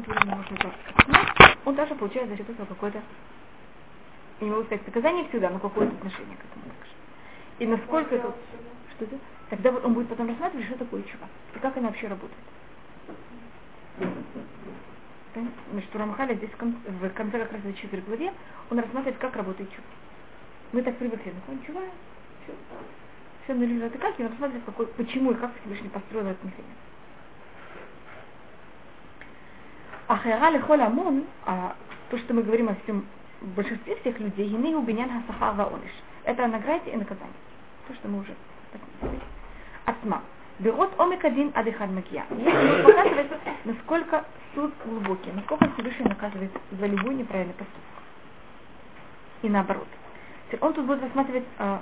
это осознать, он тоже получает за счет этого какое-то, я не могу сказать наказание всегда, но какое-то отношение к этому также. И насколько это... Что это? Тогда он будет потом рассматривать, что такое чува. И как она вообще работает. Значит, у Рамхаля здесь в конце, в конце как раз в 4 главе он рассматривает, как работает чува. Мы так привыкли, ну, чува, все, все нули это как, и он рассматривает, какой, почему и как Всевышний построил этот механизм. Ахера лихол амон, а то, что мы говорим о всем большинстве всех людей, гиней убинян хасахар ваониш. Это награде и наказании. То, что мы уже. Ацма. Берот омик один адыхад макия. Показывает, насколько суд глубокий, насколько Всевышний наказывает за любой неправильный поступок. И наоборот. Он тут будет рассматривать э,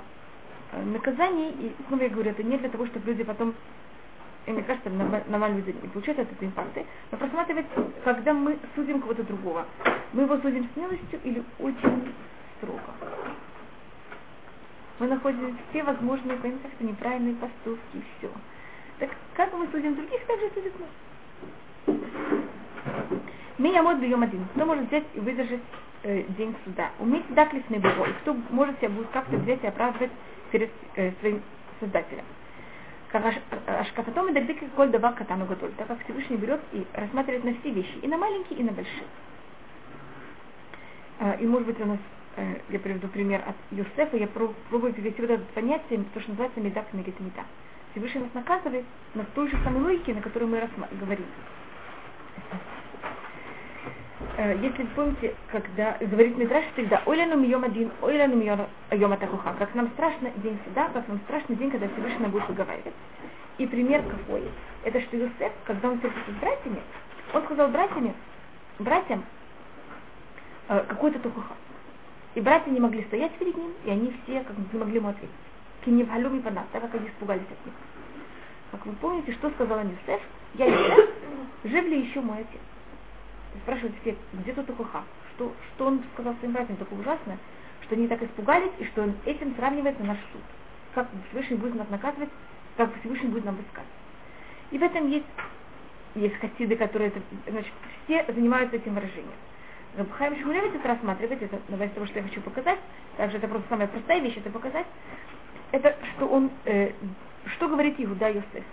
наказание, и снова я говорю, это не для того, чтобы люди потом и мне кажется, нормально люди не получают от этой инфаркты, но просматривать, когда мы судим кого-то другого, мы его судим смелостью или очень строго. Мы находим все возможные, понимаете, что неправильные поступки и все. Так как мы судим других, так же судят нас. Меня мод бьем один. Кто может взять и выдержать э, день суда? Уметь бого. И кто может себя будет как-то взять и оправдывать перед э, своим создателем. Ашкафатом и дагдык коль давар катану гадоль, так как Всевышний берет и рассматривает на все вещи, и на маленькие, и на большие. А, и может быть у нас, э, я приведу пример от Юсефа, я пробую перевести вот это понятие, то, что называется медак негет меда. Всевышний нас наказывает на той же самой логике, на которой мы говорим. Э, если помните, когда говорит Мидраш всегда, ойляну мьем один, ойляну мьем атахуха, как нам страшно день всегда, как нам страшно день, когда Всевышний будет выговаривать. И пример какой? Это что Юсеф, когда он встретился с братьями, он сказал братьями, братьям э, какой-то тухуха. И братья не могли стоять перед ним, и они все как бы не могли ему ответить. Киневалюми пана, так как они испугались от них. Как вы помните, что сказал Юсеф? Я Юсеф, жив ли еще мой отец? Спрашивают все, где тут Тухуха? Что, что он сказал своим братьям такое ужасное, что они так испугались, и что он этим сравнивается наш суд. Как Всевышний будет нас наказывать, как Всевышний будет нам высказывать. И в этом есть, есть хасиды, которые, это, значит, все занимаются этим выражением. Рабхайм Шмулевич это рассматривает, это на того, что я хочу показать, также это просто самая простая вещь, это показать, это что он, э, что говорит Иуда Йосеф.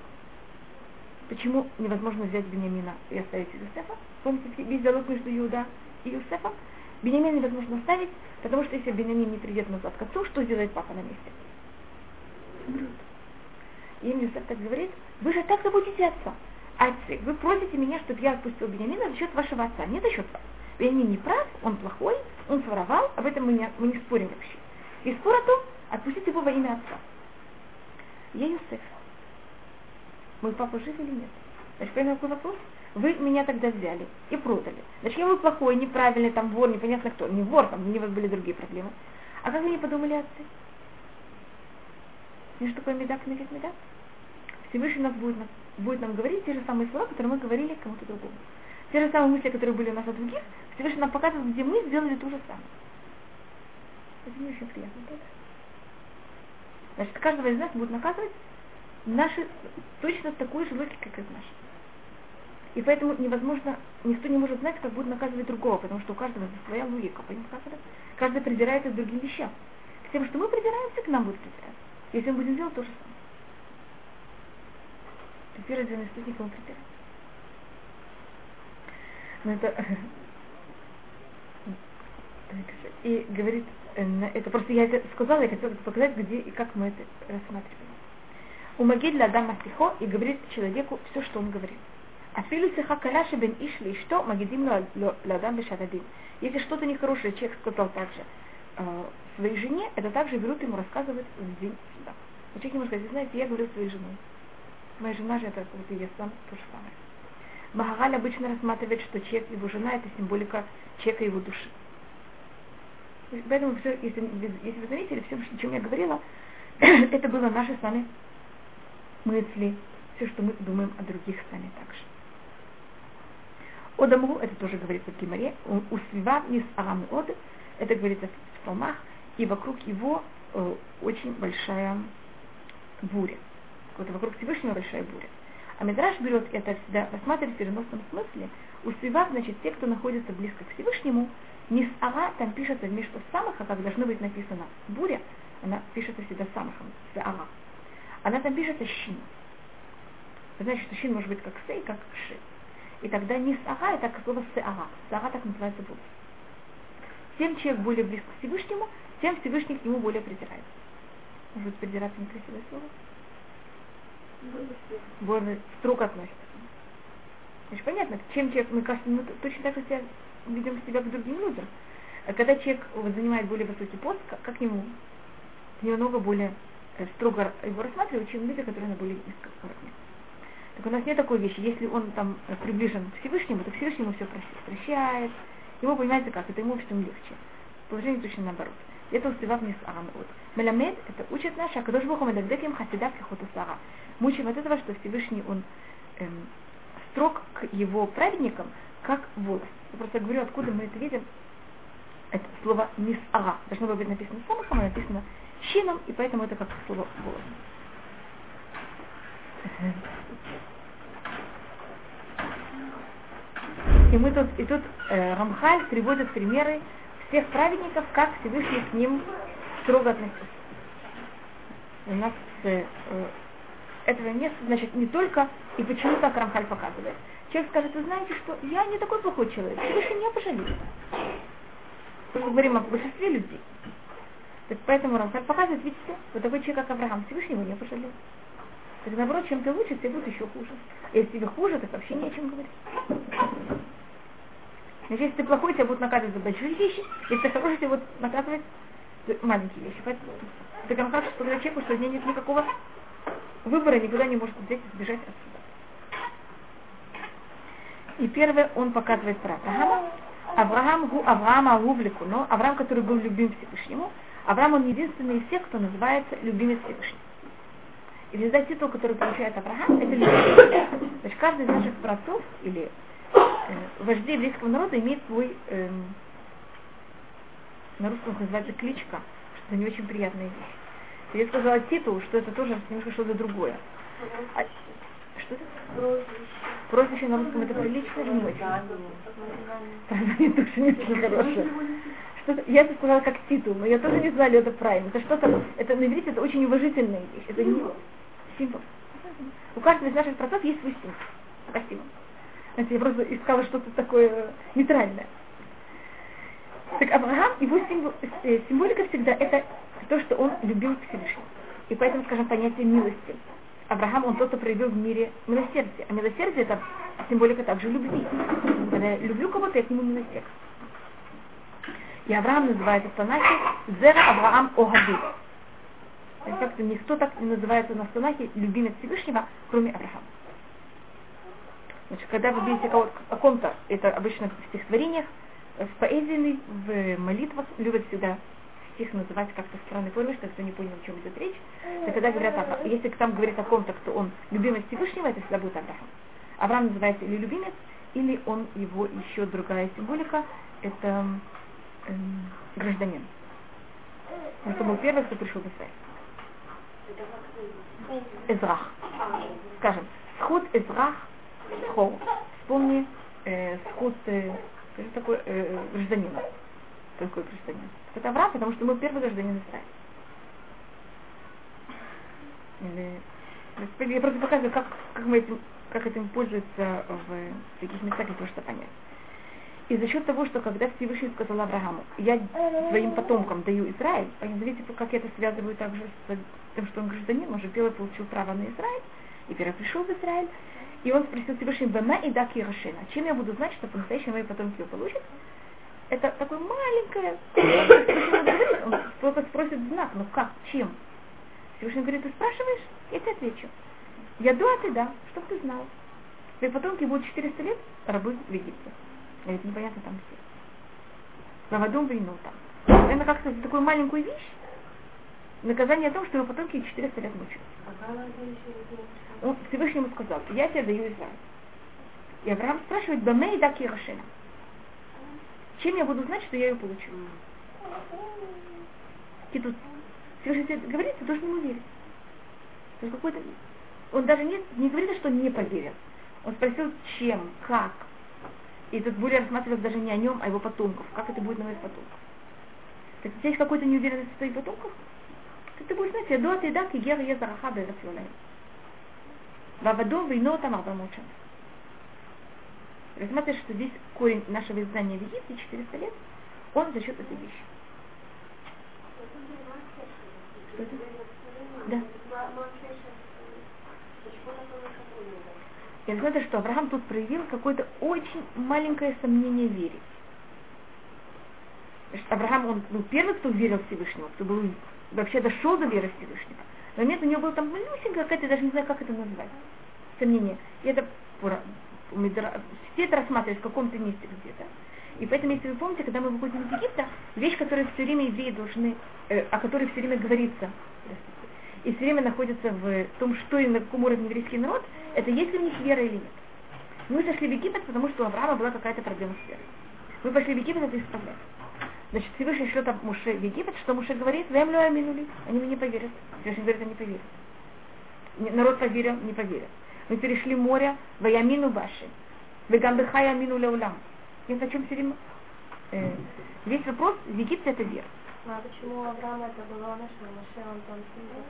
Почему невозможно взять Бениамина и оставить Иосифа? Помните весь диалог между Иуда и Иосифом? Бениамина невозможно оставить, потому что если Бениамин не придет назад к отцу, что сделает папа на месте? Умрет. И им Иосиф так говорит, вы же так заботите отца. Отцы, вы просите меня, чтобы я отпустил Бениамина за счет вашего отца, не за счет вас. Бениамин не прав, он плохой, он своровал, об этом мы не, мы не спорим вообще. И спор о том, отпустить его во имя отца. Я Иосиф мой папа жив или нет? Значит, понял какой вопрос? Вы меня тогда взяли и продали. Значит, я был плохой, неправильный, там вор, непонятно кто. Не вор, там у вас были другие проблемы. А как вы не подумали отцы? Знаешь, что такое медак, медак, медак? Всевышний нас будет, будет нам говорить те же самые слова, которые мы говорили кому-то другому. Те же самые мысли, которые были у нас от других, Всевышний нам показывает, где мы сделали то же самое. Это не очень приятно, правда? Значит, каждого из нас будет наказывать наши точно такой же логики, как и наши. И поэтому невозможно, никто не может знать, как будет наказывать другого, потому что у каждого своя логика, понимаете? Каждый придирается к другим вещам. К тем, что мы придираемся, к нам будет придираться. Если мы будем делать то же самое. Теперь один источник ему придирается. Но это... И говорит, э, это просто я это сказала, я хотела показать, где и как мы это рассматриваем. Умагид ладам масихо и говорит человеку все, что он говорит. А филу сиха каляши бен ишли, что магидим ладам бешададим. Если что-то нехорошее человек сказал также э, своей жене, это также берут ему рассказывать в день суда. Но человек не может сказать, знаете, я говорю своей женой. Моя жена же это вот и я сам то же самое. Магагаль обычно рассматривает, что человек, его жена, это символика человека его души. Поэтому все, если, если вы заметили, все, о чем я говорила, это было наше с вами мысли, все, что мы думаем о других сами также. Одамру, это тоже говорится в Гимаре, у свива низ арам од, это говорится в псалмах, и вокруг его э, очень большая буря. Вот вокруг Всевышнего большая буря. А Мидраш берет это всегда, рассматривает в переносном смысле. У Сива, значит, те, кто находится близко к Всевышнему, не с ара там пишется вместо самых, а как должно быть написано буря, она пишется всегда самахом, с ара. Она там пишется щин. Знаете, что может быть как сей, как ши. И тогда не с ара, это как слово с ара. С ара так называется волос. Тем человек более близко к Всевышнему, тем Всевышний к нему более придирается. Может быть, придираться некрасивое слово? Более строго относится. Значит, понятно, чем человек, мы кажется, мы точно так же себя ведем себя к другим людям. А когда человек вот, занимает более высокий пост, как, как ему немного более строго его рассматривают, чем люди, которые более низком уровне. Так у нас нет такой вещи. Если он там приближен к Всевышнему, то Всевышнему все прощает. Ему понимаете как, это ему всем легче. Положение точно наоборот. Это устывав не с вот. Меламед, это учит наш, а кадош богу медагдеким хасидав кихоту сара. Мы учим от этого, что Всевышний он эм, строг к его праведникам, как волос. Я просто говорю, откуда мы это видим. Это слово мисара. Должно быть написано самым, а написано щином, и поэтому это как слово волос. И мы тут, и тут э, Рамхаль приводит примеры всех праведников, как Всевышний к ним строго относится. У нас э, э, этого нет, значит, не только, и почему так Рамхаль показывает. Человек скажет, вы знаете, что я не такой плохой человек, Всевышний меня пожалеет. Мы говорим о большинстве людей. Так поэтому Рамхаль показывает, видите, вот такой человек, как Авраам, Всевышний его не пожалел. Так наоборот, чем ты лучше, тебе будет еще хуже. Если тебе хуже, так вообще не о чем говорить. Значит, если ты плохой, тебя будут наказывать за большие вещи, если ты хороший, тебя будут наказывать за маленькие вещи. Поэтому как что сказать человеку, что у него нет никакого выбора, никуда не может взять и сбежать отсюда. И первое он показывает про Авраама. Авраам гу Авраама гувлику, но Авраам, который был любим Всевышнему, Авраам он единственный из всех, кто называется любимец Всевышнего. И в результате титул, который получает Авраам, это любимец. Значит, каждый из наших братов или э, вождей еврейского народа имеет свой, э, на русском называется кличка, что не очень приятная вещь. Я сказала титул, что это тоже немножко что-то другое. А, что это? Прозвище. Прозвище на русском это прилично или не очень? Название тоже не очень хорошее. Что я это сказала как титул, но я тоже не знала, это правильно. Это что-то, это на иврите это очень уважительная вещь. Это не символ. У каждого из наших процессов есть свой символ. Спасибо. Знаете, я просто искала что-то такое нейтральное. Так Авраам, его символ, э, символика всегда это то, что он любил Всевышнего. И поэтому, скажем, понятие милости. Авраам, он тот, кто проявил в мире милосердие. А милосердие это символика также любви. Когда я люблю кого-то, я к нему милосердие. И Авраам называется в Танахе Зера Авраам Огаду. Как-то никто так не называется на Танахе любимец Всевышнего, кроме Авраама. Значит, когда вы видите кого о ком-то, это обычно в стихотворениях, в поэзии, в молитвах любят всегда стих называть как-то странной форме, что кто не понял, о чем идет речь. И когда говорят, о, если там говорит о ком-то, кто он любимец Всевышнего, это всегда будет Авраам. Авраам называется или любимец, или он его еще другая символика, это гражданин. Это был первый, кто пришел в Израиль. Эзрах. Скажем, сход Эзрах Хор. Вспомни э, сход, э, что такое э, гражданина. Какой гражданин? Это Авраам, потому что мы первый гражданин Израиля. Или, я просто показываю, как, как, мы этим, как этим пользуются в таких местах, для того, чтобы понять. И за счет того, что когда Всевышний сказал Аврааму, я своим потомкам даю Израиль, а видите, как я это связываю также с тем, что он гражданин, он же первый получил право на Израиль, и первый пришел в Израиль, и он спросил Всевышний, Бама и Даки Рашена. Чем я буду знать, что по-настоящему мои потомки его получат? Это такое маленькое, он только спросит знак, ну как, чем? Всевышний говорит, ты спрашиваешь, я тебе отвечу. Я да, ты да, чтоб ты знал. Твои потомки будут 400 лет рабы в Египте. Это непонятно там все. Равадум войну там. Это как-то такую маленькую вещь, наказание о том, что его потомки 400 лет мучают. Он Всевышнему сказал, я тебе даю Израиль. И Авраам спрашивает, Баме и Даки Рашена. Чем я буду знать, что я ее получу? И тут Всевышний говорит, ты должен ему верить. Он даже не, не говорит, что не поверил. Он спросил, чем, как. И тут более рассматривалось даже не о нем, а его потомков. Как это будет на моих потомков. Так тебя есть какой-то неуверенность в своих потомках? Так ты будешь знать, я ты да, и гера я зараха бэрацюлай. Вавадом вино там арбамуча. Рассматриваешь, что здесь корень нашего изгнания в Египте 400 лет, он за счет этой вещи. Что это? Да. И знаете, что Авраам тут проявил какое-то очень маленькое сомнение в. Авраам, он был первый, кто верил Всевышнему, кто был вообще дошел до веры Всевышнего. Но нет, у него было там малюсенькая какая-то, даже не знаю, как это назвать, сомнение. И это все это рассматривают в каком-то месте где-то. И поэтому, если вы помните, когда мы выходим из Египта, вещь, которую все время евреи должны, э, о которой все время говорится, и все время находится в том, что и на каком уровне еврейский народ, это есть ли у них вера или нет. Мы зашли в Египет, потому что у Авраама была какая-то проблема с верой. Мы пошли в Египет это исправлять. Значит, Всевышний шлет Муше в Египет, что Муше говорит, землю аминули, они мне не поверят. Всевышний говорит, они поверят. Народ поверил, не поверил. Мы перешли море, ваямину баши, вегамбехая амину леулам. И на чем все время... Э, весь вопрос в Египте это вера. А почему Авраам это было наше, Маше, он там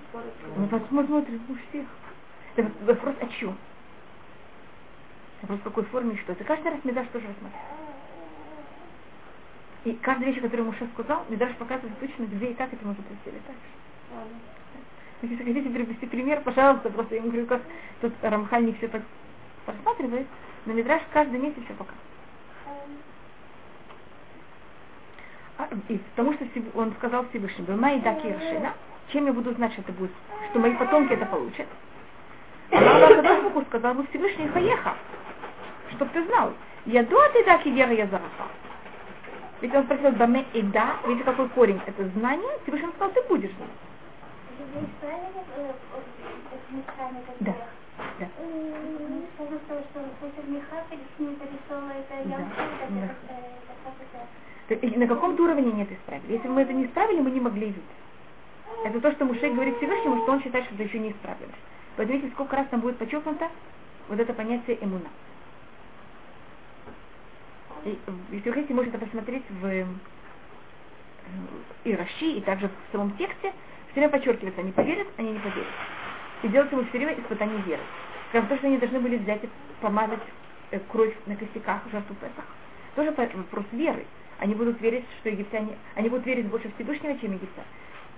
спорит? Ну, посмотрим у всех. Это вопрос о чем? Вопрос в какой форме и что. Это каждый раз Медаш тоже рассматривает. И каждая вещь, которую Муше сказал, Медаш показывает точно, где и как это можно представить так же. Если хотите привести пример, пожалуйста, просто я ему говорю, как тут Рамхаль не все так рассматривает, но Медраж каждый месяц все показывает. А, и потому что он сказал Всевышнему, «Май да киршина», чем я буду знать, что это будет, что мои потомки это получат. А Аллах сказал бы Всевышний Хаеха, чтоб ты знал, я до ты да кивера я зарафа. Ведь он спросил Баме и да, видите, какой корень это знание, Всевышний сказал, ты будешь знать. Да. Да. Да. На каком-то уровне нет исправили. Если бы мы это не исправили, мы не могли видеть. Это то, что Мушей говорит Всевышнему, что он считает, что это еще не исправилось. Подумайте, сколько раз там будет подчеркнуто вот это понятие эмуна. И, если вы хотите, можете посмотреть в э, Ираши и также в самом тексте, все время подчеркивается, они поверят, они не поверят. И делается ему все время испытание веры. Скажем, то, что они должны были взять и помазать э, кровь на костяках жертву Песах. Тоже вопрос веры. Они будут верить, что египтяне, они будут верить больше Всевышнего, чем египтяне.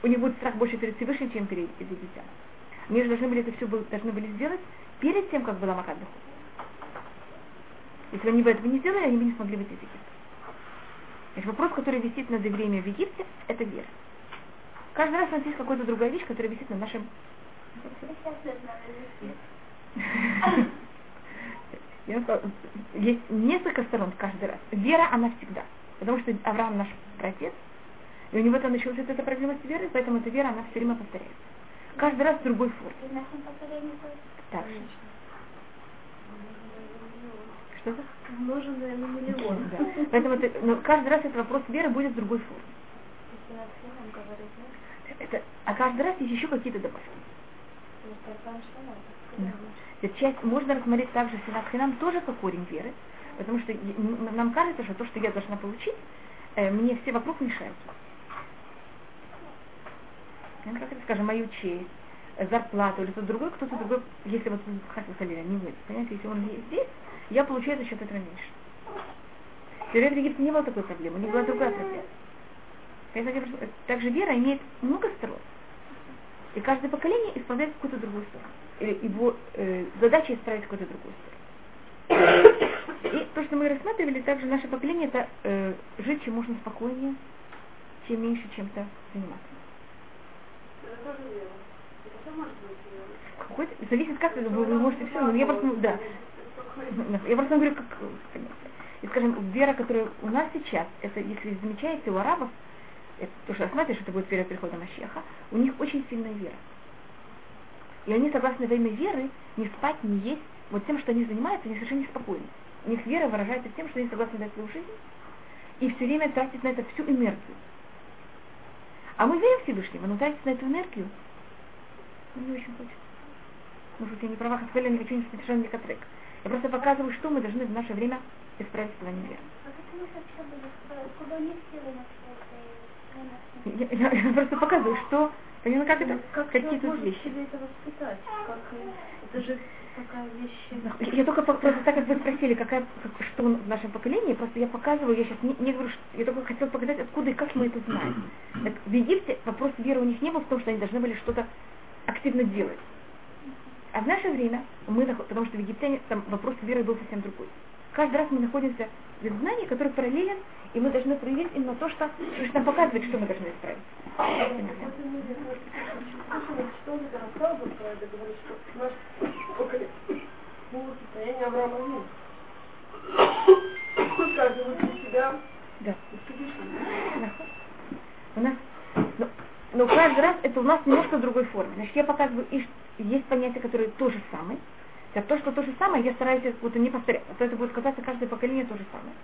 У них будет страх больше перед Всевышним, чем перед египтянами. Они же должны были это все должны были сделать перед тем, как была Макад Если они бы этого не сделали, они бы не смогли выйти из Египта. Значит, вопрос, который висит над евреями в Египте, это вера. Каждый раз у нас есть какая-то другая вещь, которая висит на нашем... Я сказала, есть несколько сторон каждый раз. Вера, она всегда. Потому что Авраам наш протец, и у него там началась эта проблема с верой, поэтому эта вера, она все время повторяется. Каждый раз в другой форме. Так же. Что это? Умноженное на миллион. Да. Поэтому это, но каждый раз этот вопрос веры будет в другой форме. Это, а каждый раз есть еще какие-то добавки. Да. Часть, можно рассмотреть также Синат Хинам тоже как корень веры, потому что нам кажется, что то, что я должна получить, э, мне все вокруг мешают. Ну, как это, скажем, мою честь, зарплату или кто-то другой, кто-то другой, если вот Хасил Халиля не вы, понимаете, если он здесь, я получаю за счет этого меньше. В Египте не было такой проблемы, не была другая проблема. Также вера имеет много сторон. И каждое поколение исправляет какую-то другую сторону. Или его э, задача исправить какую-то другую сторону. И то, что мы рассматривали, также наше поколение, это э, жить чем можно спокойнее, чем меньше чем-то заниматься. Какой-то, зависит, как вы, вы можете все, но я просто, да. Я просто говорю, как, и скажем, вера, которая у нас сейчас, это, если замечаете, у арабов, это, то, что рассматриваешь, это будет перед приходом Машеха, у них очень сильная вера. И они согласны во имя веры не спать, не есть, вот тем, что они занимаются, они совершенно неспокойны. У них вера выражается тем, что они согласны дать свою жизнь и все время тратить на это всю энергию. А мы верим Всевышнего, но тратить на эту энергию ну, не очень хочется. может быть, я не права, хотя я не хочу не совершенно трек. Я просто показываю, что мы должны в наше время исправить в плане веры. Я, я, я просто показываю, что, понимаете, как это, как какие тут можно вещи. себе это воспитать? Как, э, это же такая вещь. Я только просто так, как вы спросили, какая, как, что в нашем поколении, просто я показываю, я сейчас не, не говорю, что, я только хотела показать, откуда и как мы это знаем. Так, в Египте вопрос веры у них не был в том, что они должны были что-то активно делать. А в наше время мы, потому что в Египте там вопрос веры был совсем другой. Каждый раз мы находимся в знании, который параллелен, и мы должны проявить именно то, что, что нам показывает, что мы должны исправить. Да. У нас, но, но каждый раз это у нас немножко в другой форме. Значит, я показываю, и есть понятия, которые то же самое. Так то, что то же самое, я стараюсь вот не повторять. А то это будет казаться каждое поколение то же самое.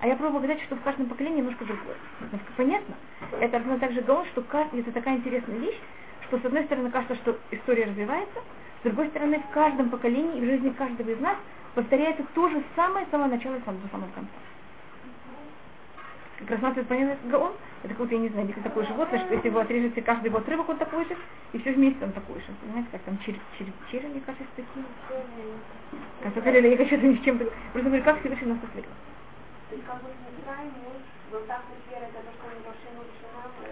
А я пробую сказать, что в каждом поколении немножко другое. Но понятно? Это равно также говорит, что это такая интересная вещь, что с одной стороны кажется, что история развивается, с другой стороны в каждом поколении и в жизни каждого из нас повторяется то же самое с самого начала и с самого конца рассматривает понятие Гаон, это как, я не знаю, такое животное, что если вы отрежете каждый его отрывок, он такой же, и все вместе он такой же. Понимаете, как там череп, череп, череп, мне кажется, такие. Как сказали, я хочу ни с чем Просто говорю, как Всевышний нас сотворил. Это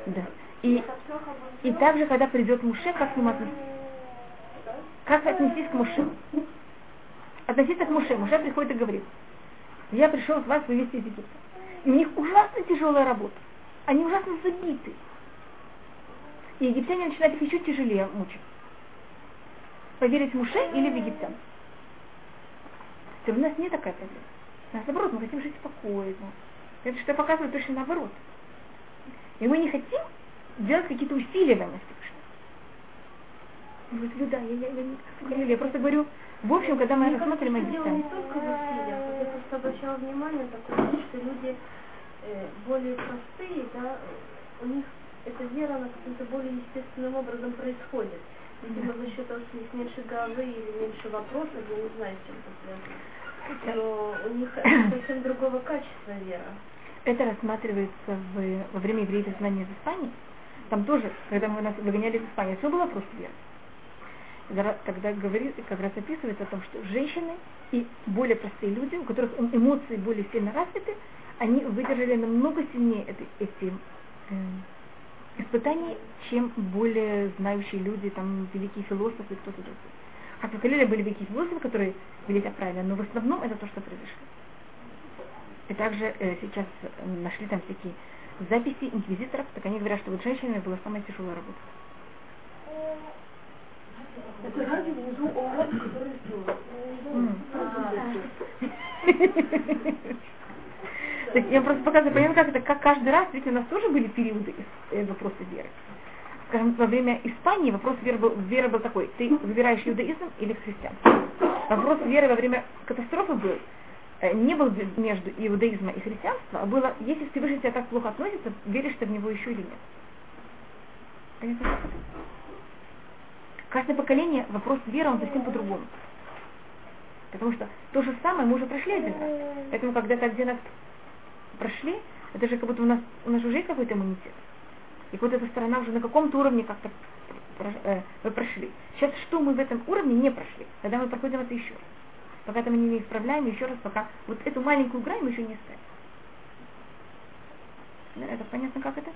что. Да. И, Это и также, когда придет Муше, как к нему относиться? Как отнестись к Муше? Относиться к Муше. Муше приходит и говорит, я пришел с вас вывести из Египта. У них ужасно тяжелая работа. Они ужасно забиты. И египтяне начинают их еще тяжелее мучить. Поверить Муше или в египтян? То у нас не такая проблема. У нас наоборот, мы хотим жить спокойно. Это что я показываю точно наоборот. И мы не хотим делать какие-то усилия имя Всевышнего. Вот, ну да, я, я, я, говорили, я просто говорю, в общем, когда мы рассматриваем что дело не только в усилиях. Я просто обращала внимание вещь, что люди э, более простые, да, у них эта вера на каким-то более естественным образом происходит. Видимо, за счет того, что у них меньше головы или меньше вопросов, я не знаю, с чем это связано. Но у них совсем другого качества вера. Это рассматривается в, во время еврейского знания из Испании. Там тоже, когда мы нас выгоняли из Испании, все было просто вера. Когда- говорит, как раз описывается о том, что женщины и более простые люди, у которых эм- эмоции более сильно развиты, они выдержали намного сильнее эти, эти эм, испытания, чем более знающие люди, там, великие философы кто-то другой. Как вы говорили, были великие философы, которые вели себя правильно, но в основном это то, что произошло. И также э, сейчас э, нашли там всякие записи инквизиторов, так они говорят, что вот женщинами была самая тяжелая работа. Это ради внизу ООН, который сделал. Так я просто показываю, понимаете, как это, как каждый раз, ведь у нас тоже были периоды э, вопроса веры. Скажем, во время Испании вопрос веры был, веры был такой, ты выбираешь иудаизм или христианство. Вопрос веры во время катастрофы был, э, не был между иудаизмом и христианством, а было, если Всевышний тебя так плохо относится, веришь ты в него еще или нет. Понятно? Каждое поколение вопрос веры, он совсем по-другому. Потому что то же самое мы уже прошли один раз. Поэтому когда это один раз прошли, это же как будто у нас, у нас уже какой-то иммунитет. И вот эта сторона уже на каком-то уровне как-то э, мы прошли. Сейчас что мы в этом уровне не прошли, когда мы проходим это еще раз. Пока это мы не исправляем еще раз, пока вот эту маленькую грань мы еще не ставим. Это понятно, как это?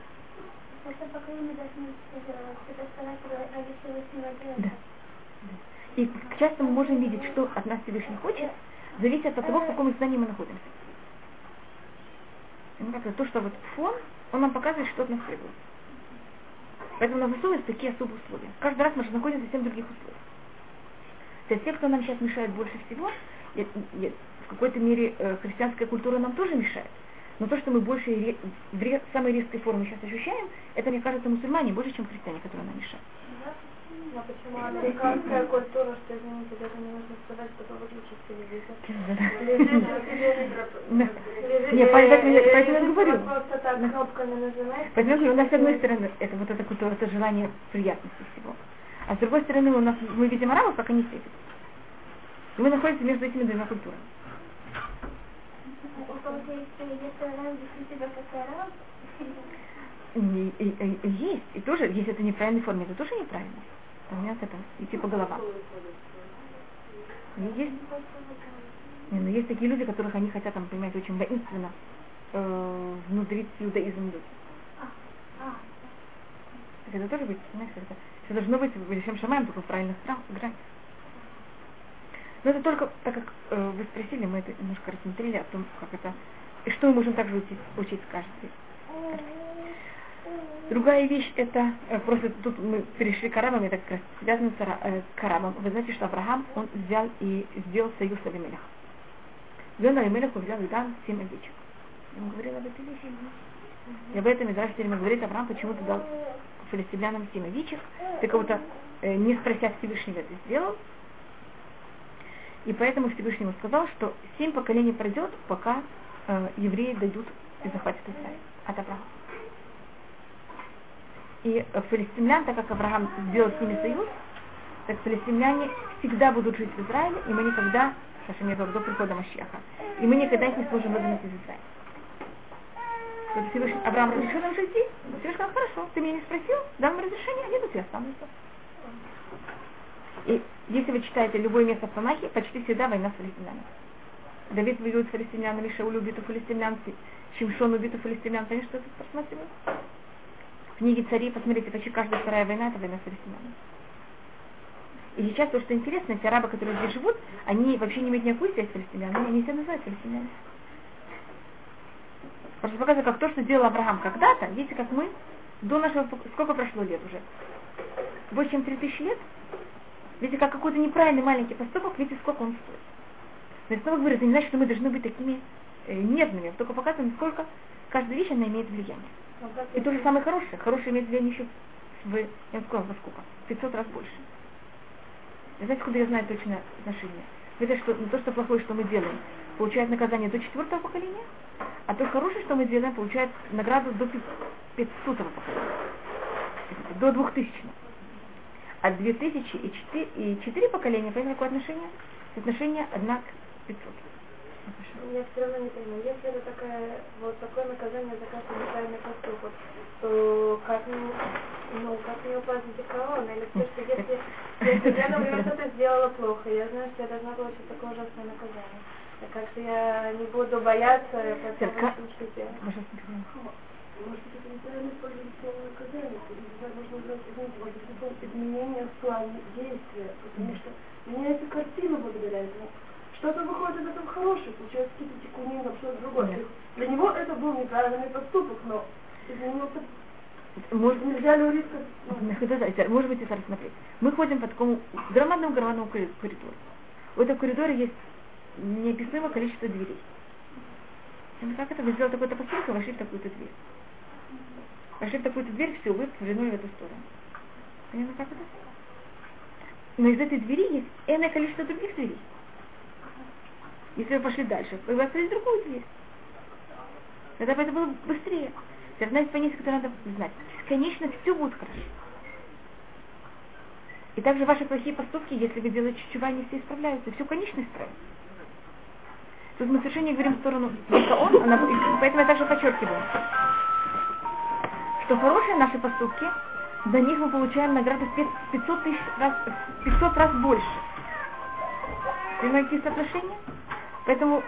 Да. И часто мы можем видеть, что от нас Всевышний хочет, зависит от того, в каком издании мы находимся. Ну, как то, что вот фон, он нам показывает, что от нас требует. Поэтому на ВСУ есть такие особые условия. Каждый раз мы же находимся в совсем других условиях. То есть те, кто нам сейчас мешает больше всего, в какой-то мере э, христианская культура нам тоже мешает. Но то, что мы больше ре- в самой резкой форме сейчас ощущаем, это, мне кажется, мусульмане больше, чем христиане, которые нам мешают. А почему американская культура, что, извините, даже не нужно сказать, кто выключит телевизор? Да. Не, поэтому, я- говорю. Просто так кнопками нажимаешь. Поэтому я говорю, у нас с одной стороны это вот это культура, это желание приятности всего. А с другой стороны, у нас, мы видим арабов, как они светят. И мы находимся между этими двумя культурами. И, и, и, есть. И тоже, если это неправильной форме, это тоже неправильно. У меня это идти по головам. И есть, не, но есть такие люди, которых они хотят, там, понимаете, очень воинственно э, внутрить иудаизм люди. Так это тоже быть, знаешь, это, это должно быть Велишем Шамаем, только в правильных гранях. Но это только, так как э, вы спросили, мы это немножко рассмотрели о том, как это, и что мы можем также учить, учить каждый. Другая вещь это, э, просто тут мы перешли к арабам, это как раз связано с э, к арабам. Вы знаете, что Авраам, он взял и сделал союз с Авимелехом. И он взял и дал семь овечек. Он говорил об этой вещи. И об этом Израиль все время говорит, Авраам почему-то дал филистимлянам семь овечек. Ты кого-то, э, не спрося Всевышнего, это сделал. И поэтому Всевышнему сказал, что семь поколений пройдет, пока э, евреи дойдут и захватят Израиль от Авраама. И филистимлян, так как Авраам сделал с ними союз, так филистимляне всегда будут жить в Израиле, и мы никогда, Саша до прихода Машеха, и мы никогда их не сможем выгнать из Израиля. Всевышний Авраам разрешил нам жить здесь, Всевышний сказал, хорошо, ты меня не спросил, дам разрешение, они тут и останутся. И если вы читаете любое место в Танахе, почти всегда война с филистимлянами. Давид воюет с филистимлянами, Шауль убит у филистимлян, Шимшон убит у филистимлян. Конечно, это посмотрим в книге царей, посмотрите, почти каждая вторая война это война с филистимлянами. И сейчас то, что интересно, эти арабы, которые здесь живут, они вообще не имеют никакой связи с филистимлянами, они себя называют филистимлянами. Просто показывает, как то, что сделал Авраам когда-то, видите, как мы, до нашего, сколько прошло лет уже? Больше, чем 3000 лет? Видите, как какой-то неправильный маленький поступок, видите, сколько он стоит. Но снова говорю, это не значит, что мы должны быть такими э, нервными, только показываем, сколько каждая вещь, она имеет влияние. И то же самое хорошее. Хорошее имеет влияние еще в, я вам сказала, во сколько? 500 раз больше. И знаете, куда я знаю точное отношение? Это что то, что плохое, что мы делаем, получает наказание до четвертого поколения, а то хорошее, что мы делаем, получает награду до 500 поколения. До 2000. А 2000 и 4, и 4 поколения, понимаете, какое отношение? Отношение 1 к 500. Я все равно не понимаю, если это такая, вот такое наказание за каждый неправильный поступок, то как мне, ну, как мне упасть корона? Или то, что если, если я, например, что-то сделала плохо, я знаю, что я должна получить такое ужасное наказание. Так как что я не буду бояться, потому что я... Может быть, это неправильно использовать слово наказание, тогда можно брать, знаете, вот изменение в плане действия, потому что меняется картина благодаря этому. Что-то выходит из этого хорошее, получается какие-то текунин, что-то другое. Нет. Для него это был неправильный поступок, но изменился может, нельзя ли риска? Может быть, это рассмотреть. Мы ходим по такому громадному громадному коридору. В этом коридоре есть неописуемое количество дверей. И как это? Вы сделали такой-то поступок, вошли в такую-то дверь. Вошли в такую-то дверь, все, вы повернули в эту сторону. Понятно, как это? Но из этой двери есть энное количество других дверей. Если вы пошли дальше, вы открыли другую дверь. Тогда бы это было быстрее. Это одна из понятий, которую надо знать. Конечно, все будет хорошо. И также ваши плохие поступки, если вы делаете чува, они все исправляются. Все, конечно, исправится. Тут мы совершенно не говорим в сторону только он, она, поэтому я также подчеркиваю, что хорошие наши поступки, за них мы получаем награду в 500 тысяч раз, 500 раз больше. Понимаете соотношение? Поэтому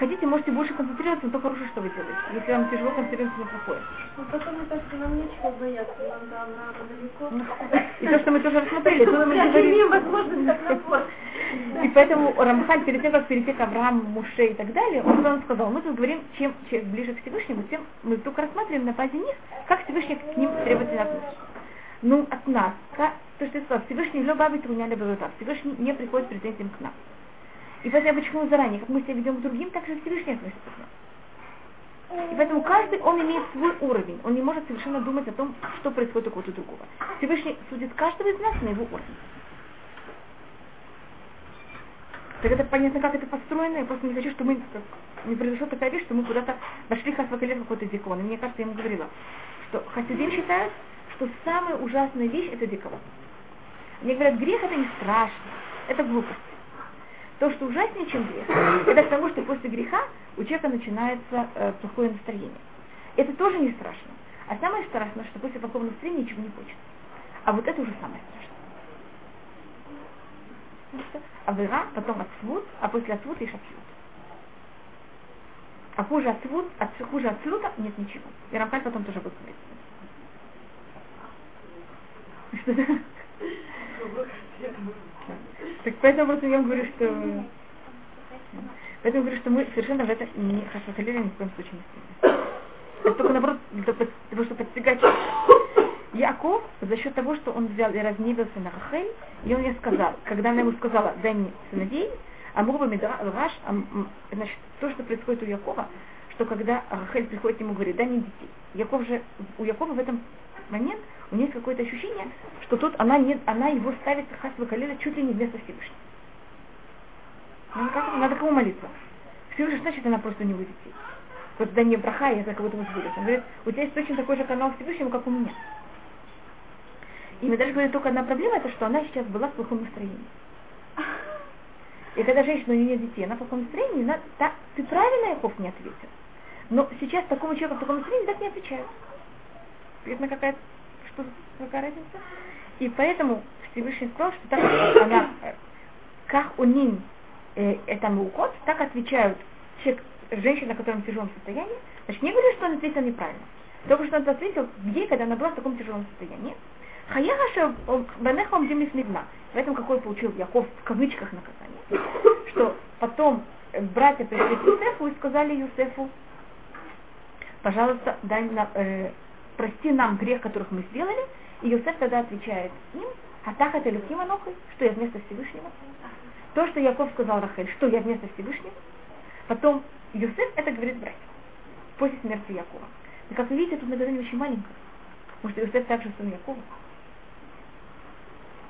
хотите, можете больше концентрироваться на то хорошее, что вы делаете, если вам тяжело концентрироваться на плохое. Ну, потому что нам нечего бояться, нам там надо далеко. Ну, и то, что мы тоже рассмотрели, тут мы говорим... И поэтому Рамхан, перед тем, как перейти к Аврааму, Муше и так далее, он нам сказал, мы тут говорим, чем, чем ближе к Всевышнему, тем мы только рассматриваем на базе них, как Всевышний к ним требовательно относится. Ну, от нас, как, то, что я сказал, Всевышний либо бабит у меня либо Всевышний не приходит претензиям к нам. И поэтому я подчеркнула заранее, как мы себя ведем к другим, так же Всевышний относится к нам. И поэтому каждый, он имеет свой уровень. Он не может совершенно думать о том, что происходит у кого-то другого. Всевышний судит каждого из нас на его уровень. Так это понятно, как это построено. Я просто не хочу, чтобы мы, не произошла такая вещь, что мы куда-то вошли хасвакалет какой-то дикон. И мне кажется, я ему говорила, что хасидим считают, что самая ужасная вещь это диковон. Они говорят, грех это не страшно, это глупость. То, что ужаснее, чем грех, это к тому, что после греха у человека начинается э, плохое настроение. Это тоже не страшно. А самое страшное, что после плохого настроения ничего не хочется. А вот это уже самое страшное. Авера, потом отсвут, а после отсвут лишь отсвут. А хуже отсвут, от, хуже отсвута нет ничего. И Рамхаль потом тоже будет говорить. Так поэтому просто я говорю, что... Поэтому говорю, что мы совершенно в это не хасахалили ни в коем случае не. Это только наоборот для того, чтобы подстегать Яков за счет того, что он взял и разнивился на Рахель, и он ей сказал, когда она ему сказала, дай мне сыновей, а Мурба Мидраш, значит, то, что происходит у Якова, что когда Рахель приходит ему говорит, дай мне детей. Яков же, у Якова в этом момент у нее есть какое-то ощущение, что тут она, не, она его ставит Хасва Калиля чуть ли не вместо Всевышнего. Ну, как, надо кому молиться? Всевышний, значит, она просто не выйдет. Вот да не браха, я как будто бы Он говорит, у тебя есть точно такой же канал Всевышнему, как у меня. И мы даже говорим, только одна проблема, это что она сейчас была в плохом настроении. И когда женщина, у нее нет детей, она в плохом настроении, она, та, ты правильно, Яков, не ответил. Но сейчас такому человеку в таком настроении так не отвечают. Видно, какая что какая разница? И поэтому Всевышний сказал, что так она, как у ним э, это мукот, так отвечают человек, женщина, которая в тяжелом состоянии. Значит, не говорю, что он ответил неправильно. Только что он ответил ей, когда она была в таком тяжелом состоянии. Хаяха Банехом Демисмидна. В этом какой получил Яков в кавычках наказание. Что потом братья пришли к Юсефу и сказали Юсефу, пожалуйста, дай нам, э, прости нам грех, которых мы сделали. И Юсеф тогда отвечает им, Атах это Люхима Нохой, что я вместо Всевышнего. То, что Яков сказал Рахель, что я вместо Всевышнего. Потом Юсеф это говорит братьям после смерти Якова. И как вы видите, тут наказание очень маленькое. Потому что Юсеф также сын Якова.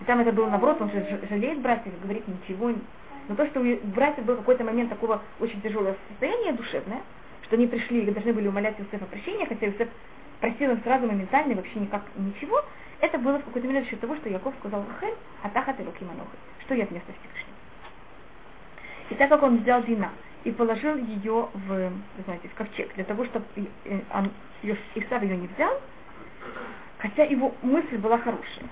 И там это было наоборот, он же жалеет братьев, говорит ничего. Но то, что у братьев был какой-то момент такого очень тяжелого состояния душевное, что они пришли и должны были умолять Юсефа прощения, хотя Юсеф просил им сразу моментально, вообще никак ничего, это было в какой-то за счет того, что Яков сказал Рахель, а Тахат и Лукиманохи, что я вместо Всевышнего. И так как он взял Дина и положил ее в, знаете, в ковчег, для того, чтобы он, Исав ее не взял, хотя его мысль была хорошая,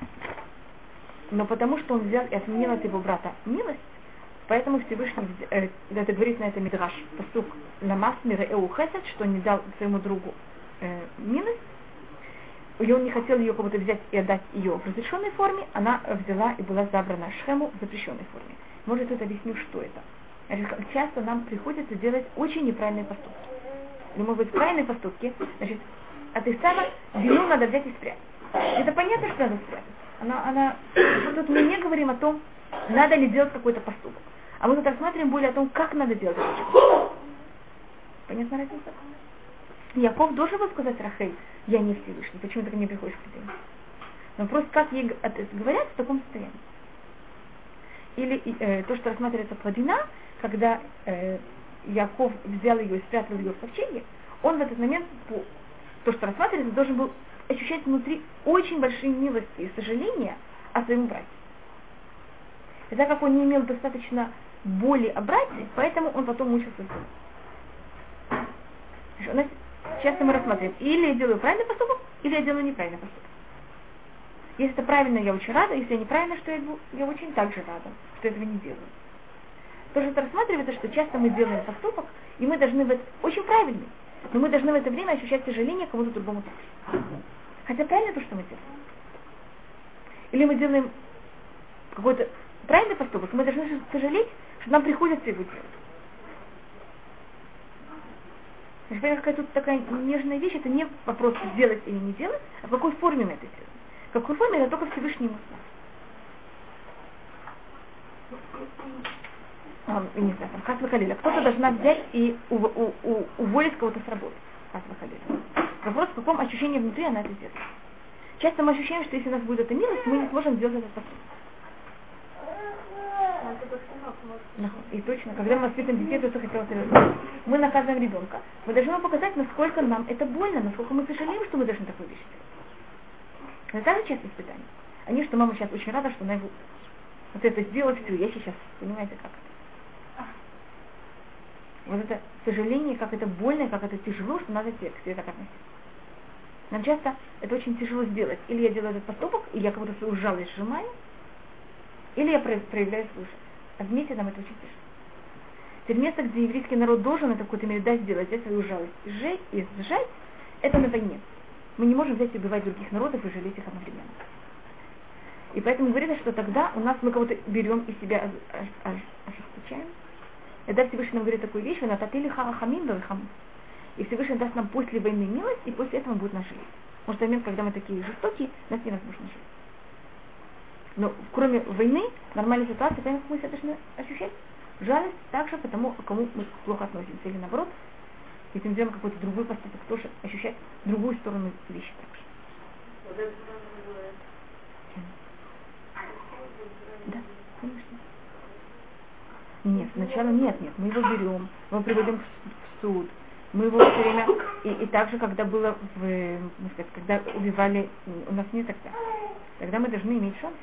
но потому что он взял и отменил от его брата милость, поэтому Всевышний, э, это говорит на это Мидраш, посук Ламас Мира Эу Хесед, что не дал своему другу э, милость, и он не хотел ее кому-то взять и отдать ее в разрешенной форме, она взяла и была забрана Шхему в запрещенной форме. Может, тут объясню, что это. Значит, часто нам приходится делать очень неправильные поступки. Или, может быть, правильные поступки, значит, от Исава вину надо взять и спрятать. Это понятно, что надо спрятать. Она, она, тут мы не говорим о том, надо ли делать какой-то поступок. А мы тут рассматриваем более о том, как надо делать этот поступок. Понятна разница? Яков должен был сказать Рахель, я не Всевышний, почему ты мне приходишь к тебе? Но просто как ей говорят в таком состоянии. Или э, то, что рассматривается плодина, когда э, Яков взял ее и спрятал ее в ковчеге, он в этот момент, по, то, что рассматривается, должен был ощущать внутри очень большие милости и сожаления о своем брате. И так как он не имел достаточно боли о брате, поэтому он потом мучился У нас часто мы рассматриваем, или я делаю правильный поступок, или я делаю неправильный поступок. Если это правильно, я очень рада, если неправильно, что я, я очень также рада, что этого не делаю. То, что это рассматривается, что часто мы делаем поступок, и мы должны быть очень правильный, но мы должны в это время ощущать сожаление кому-то другому также. Хотя правильно то, что мы делаем. Или мы делаем какой-то правильный поступок, мы должны сожалеть, что нам приходится его делать. Значит, какая тут такая нежная вещь, это не вопрос сделать или не делать, а в какой форме мы это делаем. В какой форме это только Всевышний. А, не знаю, там, Хасва Халиля. Кто-то должна взять и у, у, у, уволить кого-то с работы. Хасва Халиля. Вопрос, в каком ощущении внутри она это делает. Часто мы ощущаем, что если у нас будет эта милость, мы не сможем сделать этот поступок. И точно, когда мы воспитываем детей, то, что. Мы наказываем ребенка. Мы должны ему показать, насколько нам это больно, насколько мы сожалеем, что мы должны такую вещь. Это также часто испытание. они, что мама сейчас очень рада, что она его вот это сделала все, я сейчас, понимаете, как это. Вот это сожаление, как это больно, как это тяжело, что надо к себе так относиться. Нам часто это очень тяжело сделать. Или я делаю этот поступок, или я как будто свою жалость сжимаю, или я проявляю жалость. А вместе нам это очень тяжело. Теперь место, где еврейский народ должен это какой-то мере дать сделать, взять свою жалость и и сжать, это на войне. Мы не можем взять и убивать других народов и жалеть их одновременно. И поэтому говорится, что тогда у нас мы кого-то берем и себя ожесточаем. И да, Всевышний нам говорит такую вещь, на татили харахамин хам. И Всевышний даст нам после войны милость, и после этого будет нас жалеть. Может, в момент, когда мы такие жестокие, нас невозможно жить. Но кроме войны, нормальной ситуации, понимаете, мы должны ощущать жалость также потому, кому мы плохо относимся. Или наоборот, если мы делаем какой-то другой поступок, тоже ощущать другую сторону вещи также. Да, конечно. Нет, сначала нет, нет. Мы его берем, мы его приводим в суд. Мы его все время, и, и также, когда было, в, ну, сказать, когда убивали, у нас нет тогда. Тогда мы должны иметь шанс.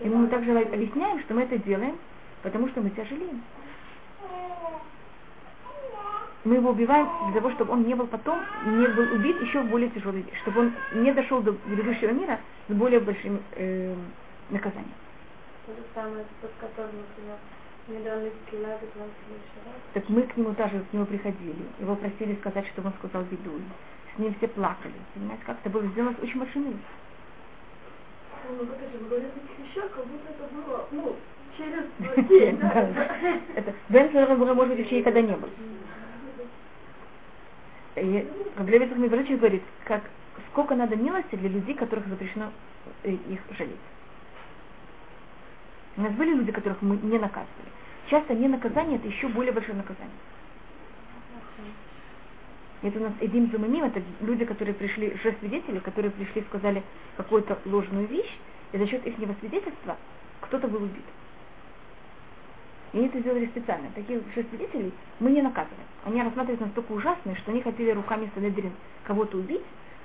И мы также объясняем, что мы это делаем, потому что мы жалеем. Мы его убиваем для того, чтобы он не был потом, не был убит еще в более тяжелый вещь, чтобы он не дошел до грядущего мира с более большим э, наказанием. То же самое, под которым, например, так мы к нему тоже к нему приходили, его просили сказать, чтобы он сказал беду. С ним все плакали. Понимаете, как это было сделано с очень большим. Ну, это, вы говорите вещах, как будто это было, ну, через день, Это, Бен может быть, вообще никогда не был. И Глебецкий Мибрачев говорит, как сколько надо милости для людей, которых запрещено э, их жалеть. У нас были люди, которых мы не наказывали. Часто не наказание это еще более большое наказание. Это у нас Эдим Заманим, это люди, которые пришли, же свидетели, которые пришли и сказали какую-то ложную вещь, и за счет их свидетельства кто-то был убит. И они это сделали специально. Таких же свидетелей мы не наказываем. Они рассматриваются настолько ужасные, что они хотели руками Санедрин кого-то убить,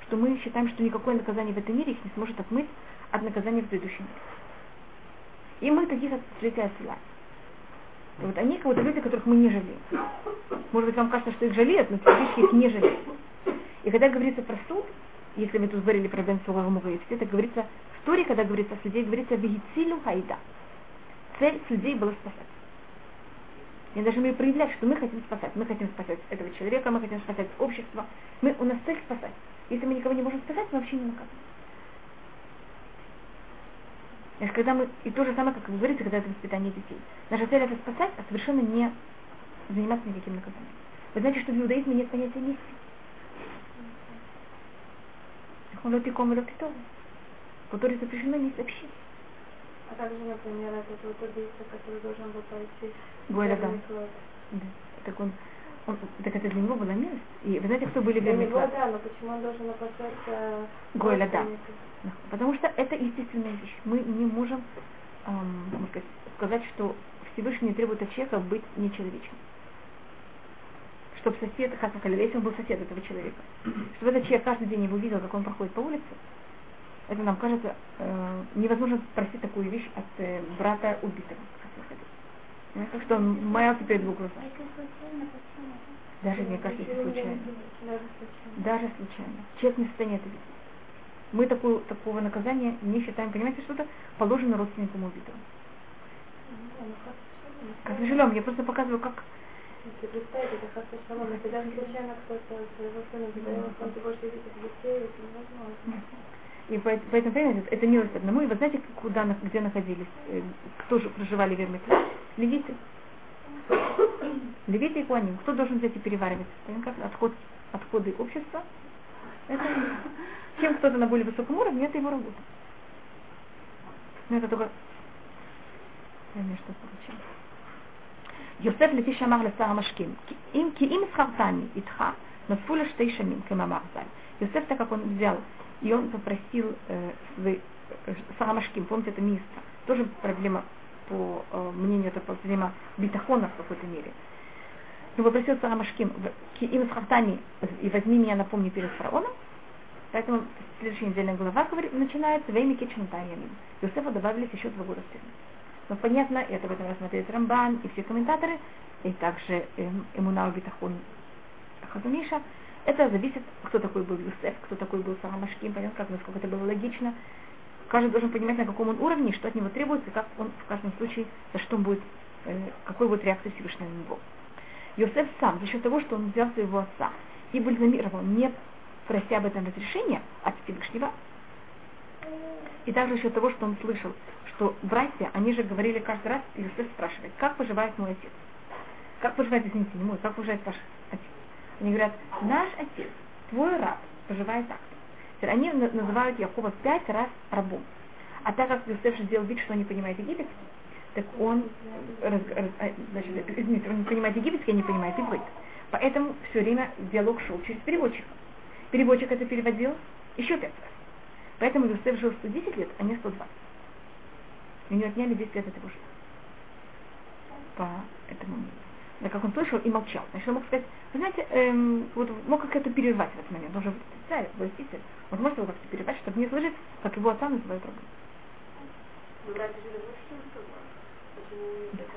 что мы считаем, что никакое наказание в этом мире их не сможет отмыть от наказания в предыдущем мире. И мы таких людей отсылаем. Вот они как будто люди, которых мы не жалеем. Может быть, вам кажется, что их жалеют, но физически их не жалеют. И когда говорится про суд, если мы тут говорили про Бен Сугагмуга и все, это говорится в Торе, когда говорится о суде, говорится «Вегицилю хайда». Цель судей была спасать. И даже мы проявлять, что мы хотим спасать. Мы хотим спасать этого человека, мы хотим спасать общество. Мы, у нас цель спасать. Если мы никого не можем спасать, мы вообще не наказываем. Значит, когда мы, и то же самое, как вы говорите, когда это воспитание детей. Наша цель это спасать, а совершенно не заниматься никаким наказанием. Вы знаете, что в иудаизме нет понятия миссии. Лотиком и лотитом. Который запрещено не сообщить. А также, например, этот вот убийца, который должен был пойти. Гойля, да. да. Так он, он, так это для него была милость. И вы знаете, кто были для него, да, но почему он должен опасаться Гойля, да. Потому что это естественная вещь. Мы не можем эм, сказать, что Всевышний требует от человека быть нечеловечным. Чтобы сосед, как сказали, если он был сосед этого человека, чтобы этот человек каждый день его видел, как он проходит по улице, это нам кажется э, невозможно спросить такую вещь от э, брата убитого. Как что маялся перед его глазами. Даже, мне кажется, если случайно. Даже случайно. Человек не в состоянии это видеть. Мы такую, такого наказания не считаем. Понимаете, что-то положено родственникам убитого. Как сожалеем, я просто показываю, как если представить, это как-то шалом, если даже случайно кто-то своего сына задает, он ты больше видит детей, это невозможно. И поэтому, понимаете, это милость одному. И вы знаете, куда, где находились, э, кто же проживали в Ермитла? Левиты. Левиты и Куаним. Кто должен взять и переваривать? Как отход, отходы общества. Это чем кто-то на более высоком уровне, это его работа. Но это только... Я не что получилось. יוסף לפי שאמר לשר המשקים, כי אם שכרתני איתך, נוספו לשתי שנים, כמאמר ז"ל. יוסף, так как он взял, и он попросил э, свой, э, Сарамашким, помните, это место, тоже проблема, по э, мнению, это проблема битахона в какой-то мере. Но попросил Сарамашким, им с и возьми меня, напомни перед фараоном, Поэтому следующая недельная глава говорит, начинается «Вейми кичен таямин». Юсефу добавились еще два года тюрьму. Но понятно, это в этом рассмотрели Рамбан и все комментаторы, и также эм, Эмунау Битахон Хазумиша. Это зависит, кто такой был Юсеф, кто такой был Сарамашким, понятно, как, насколько это было логично. Каждый должен понимать, на каком он уровне, что от него требуется, как он в каждом случае, за что он будет, э, какой будет реакция Всевышнего на него. Йосеф сам, за счет того, что он взял своего отца и бальзамировал, не прося об этом разрешения от Всевышнего, и также счет того, что он слышал, что братья, они же говорили каждый раз, Иосиф спрашивает, как поживает мой отец? Как поживает, извините, не мой, как поживает ваш? Они говорят, наш отец, твой раб, поживает так. Они называют Якова пять раз рабом. А так как Иосиф сделал вид, что он не понимает египетский, так он, раз, раз, а, значит, извините, он не понимает египетский, а не понимает иврит. Поэтому все время диалог шел через переводчика. Переводчик это переводил еще пять раз. Поэтому Иосиф жил 110 лет, а не 120. У него отняли 10 лет от его жизни. По этому мнению. Да, как он слышал и молчал. Значит, он мог сказать, вы знаете, эм, вот мог как-то перервать в этот момент. Он же царь, властитель. Он может его как-то перервать, чтобы не сложить, как его отца называют рабом.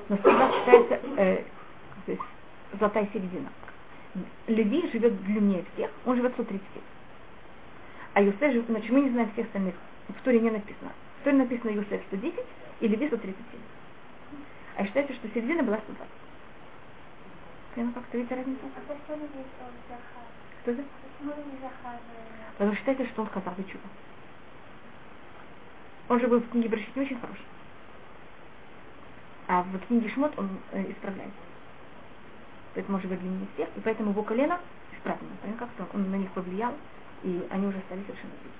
Но всегда считается э, здесь, золотая середина. Леви живет длиннее всех, он живет 130 лет. А Юсеф живет, значит, мы не знаем всех остальных. В Туре не написано. В Туре написано Юсеф 110 и Леви 137. А считается, что середина была 120. Понятно, как-то видите разницу? Что это? Потому что считается, что он сказал чудо. Он же был в книге Брашит не очень хороший. А в книге Шмот он э, исправляется. Поэтому может быть длиннее всех, и поэтому его колено исправлено. Понятно, как-то он на них повлиял, и они уже стали совершенно другими.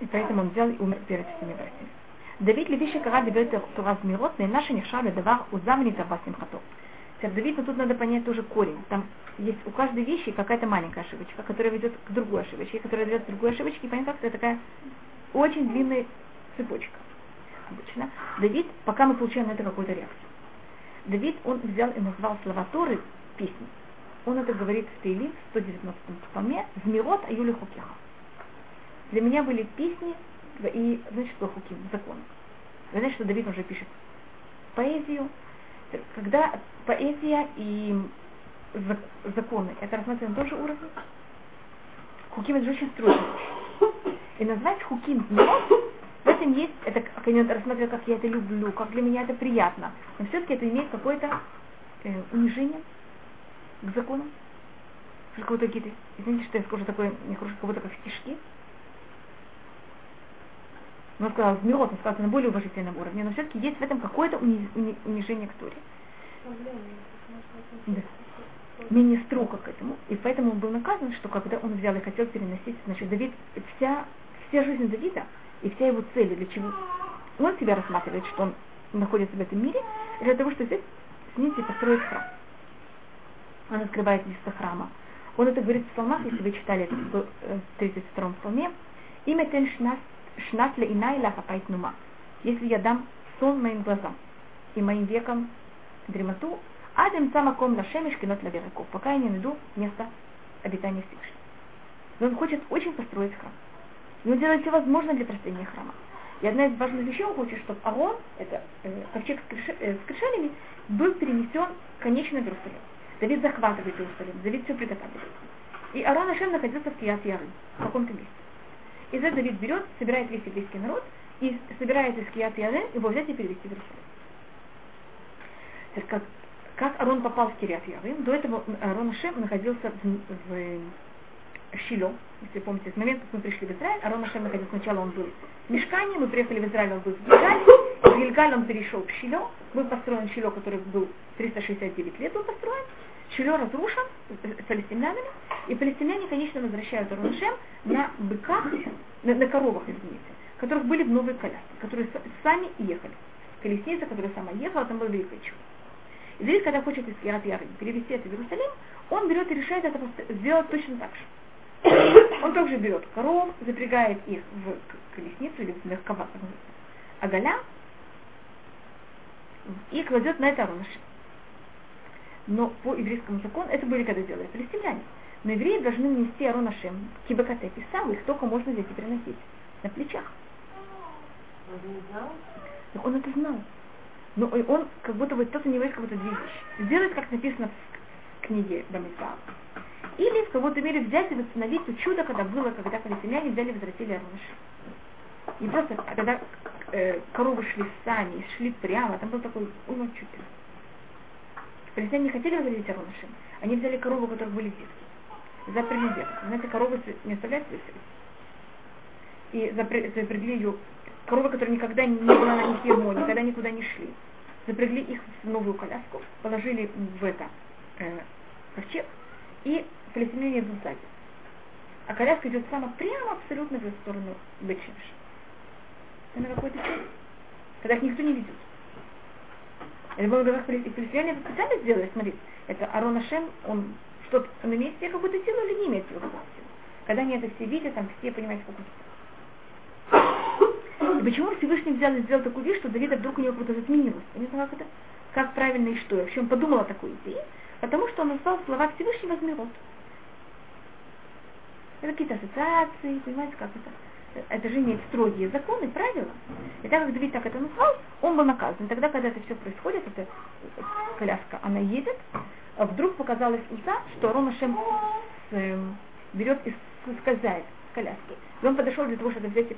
И поэтому он взял и умер перед всеми братьями. Давид לפי שקרא דברי תורה זמירות, נענש שנחשב לדבר עוזב ונתרבה שמחתו. Теперь Давид, но тут надо понять тоже корень. Там есть у каждой вещи какая-то маленькая ошибочка, которая ведет к другой ошибочке, которая ведет к другой ошибочке, и понятно, как это такая очень длинная цепочка. Обычно. Давид, пока мы получаем на это какую-то реакцию. Давид, он взял и назвал слова Торы песней. Он это говорит в Таилим, в 119 псалме, «Змирот аюли хукеха». Для меня были песни и, значит, что хуким, закон. Вы знаете, что Давид уже пишет поэзию. Когда поэзия и законы, это рассматриваем на том же уровне. Хуким это очень стройно. И назвать хуким змирот в этом есть, это как я рассматриваю, как я это люблю, как для меня это приятно. Но все-таки это имеет какое-то э, унижение к закону. Какое-то какие-то, извините, что я скажу такое нехорошее, как будто как стишки. Он сказал, змирот, он сказал, на более уважительном уровне, но все-таки есть в этом какое-то уни, уни, унижение к Торе. Да. Менее строго к этому. И поэтому он был наказан, что когда он взял и хотел переносить, значит, Давид, вся, вся жизнь Давида, и вся его цель, для чего он себя рассматривает, что он находится в этом мире, для того, чтобы здесь снизить и построить храм. Он открывает место храма. Он это говорит в псалмах, если вы читали это в 32-м псалме. Имя тен шнат ле инай лахапайт нума. Если я дам сон моим глазам и моим векам дремоту, адем самаком лашемиш кинот лавераков, пока я не найду место обитания Всевышнего. Но он хочет очень построить храм. И он делает все возможное для построения храма. И одна из важных вещей он хочет, чтобы Арон, это э, ковчег с, крыш, э, был перенесен конечно в Иерусалим. Давид захватывает Иерусалим, Давид все приготавливает. И Арон Ашем находился в Кият Яры, в каком-то месте. И за Давид берет, собирает весь еврейский народ и собирает из Кият Яры его взять и перевести в Иерусалим. Как, как Арон попал в Кириат Ярым, до этого Арон Ашем находился в, в Шило, если помните, с момента, как мы пришли в Израиль, Арон Ашем находился, сначала он был в Мешкане, мы приехали в Израиль, он был в Гильгале, в Гильгале он перешел в Шило, был построен Шило, который был 369 лет был построен, Шило разрушен палестинянами, и палестиняне, конечно, возвращают Арон Ашем на быках, на, на коровах, извините, которых были в новые коляски, которые сами ехали. Колесница, которая сама ехала, там было великое чудо. И когда хочет из Кират Яры перевести это в Иерусалим, он берет и решает это сделать точно так же. Он также берет коров, запрягает их в колесницу или в мягковатую оголя и кладет на это рожь. Но по еврейскому закону, это были когда делали палестиняне. Но евреи должны нести Арон Ашем, кибакате, и сам их только можно здесь и переносить на плечах. Так он это знал. Но он как будто бы кто-то не как будто две вещи. Сделать, как написано в книге Бамиса. Или в какой-то мере взять и восстановить то чудо, когда было, когда палестиняне взяли и возвратили Арон Не просто, когда э, коровы шли сами, шли прямо, там был такой уйма чудес. Палестиняне не хотели возвратить Арон Они взяли корову, у которых были детки. Запрягли деток. Знаете, коровы не оставляют свои И запрягли ее коровы, которые никогда не было на них ермо, никогда никуда не шли. Запрягли их в новую коляску, положили в это э, ковчег, и палестиняне идут сзади. А коляска идет сама прямо абсолютно в сторону Бетшемша. Это на какой-то. Когда их никто не ведет. Как палестиняне это специально сделали, смотрите, это Арон Ашем, он что-то, он имеет себе какую-то силу или не имеет себе какую-то силу. Когда они это все видят, там все понимают какую-то и почему Всевышний взял и сделал такую вещь, что Давида вдруг у него как-то затменилось? Я не знаю, как это, как правильно и что. Я вообще он подумал о такой идее, потому что он назвал слова Всевышнего Змирот. Это какие-то ассоциации, понимаете, как это? Это же имеет строгие законы, правила. И так как Давид так это назвал, он был наказан. И тогда, когда это все происходит, эта коляска, она едет, а вдруг показалось Уза, что Рона Шем э, берет и скользает с коляски. И он подошел для того, чтобы взять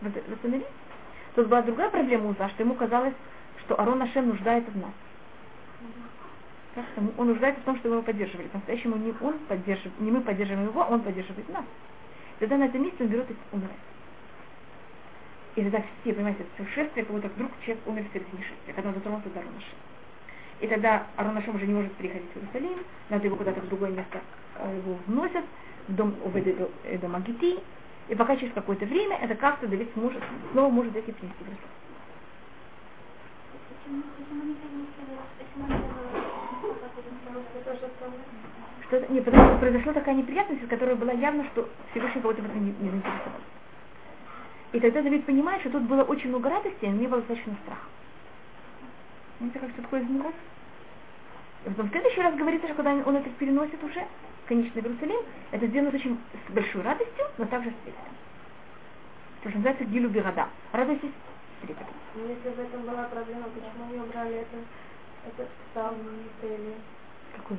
восстановить. Тут была другая проблема Уза, что ему казалось, что Арон Ашем нуждается в нас. Он нуждается в том, что мы его поддерживали. По-настоящему не он поддерживает, не мы поддерживаем его, а он поддерживает нас. Тогда на этом месте он берет и умирает. И тогда все, понимаете, это шествие, как будто вдруг человек умер в середине шествия, когда он дотронулся до Арона И тогда Арон Ашем уже не может приходить в Иерусалим, надо его куда-то в другое место э, его вносят, в дом Уведа Магити, и пока через какое-то время это как-то Давид сможет, снова может эти принести в что не, потому что произошла такая неприятность, которая была явно, что Всевышний кого-то в этом не, не заинтересовал. И тогда Давид понимает, что тут было очень много радости, а не было достаточно страха. Знаете, как что такое измерок? И потом в следующий раз говорится, что когда он это переносит уже, конечный Иерусалим, это сделано очень с большой радостью, но также с трепетом. То, что называется Гилю Бирада. Радость с трепетом. Но если в этом была проблема, почему не убрали это, этот псалм или какой?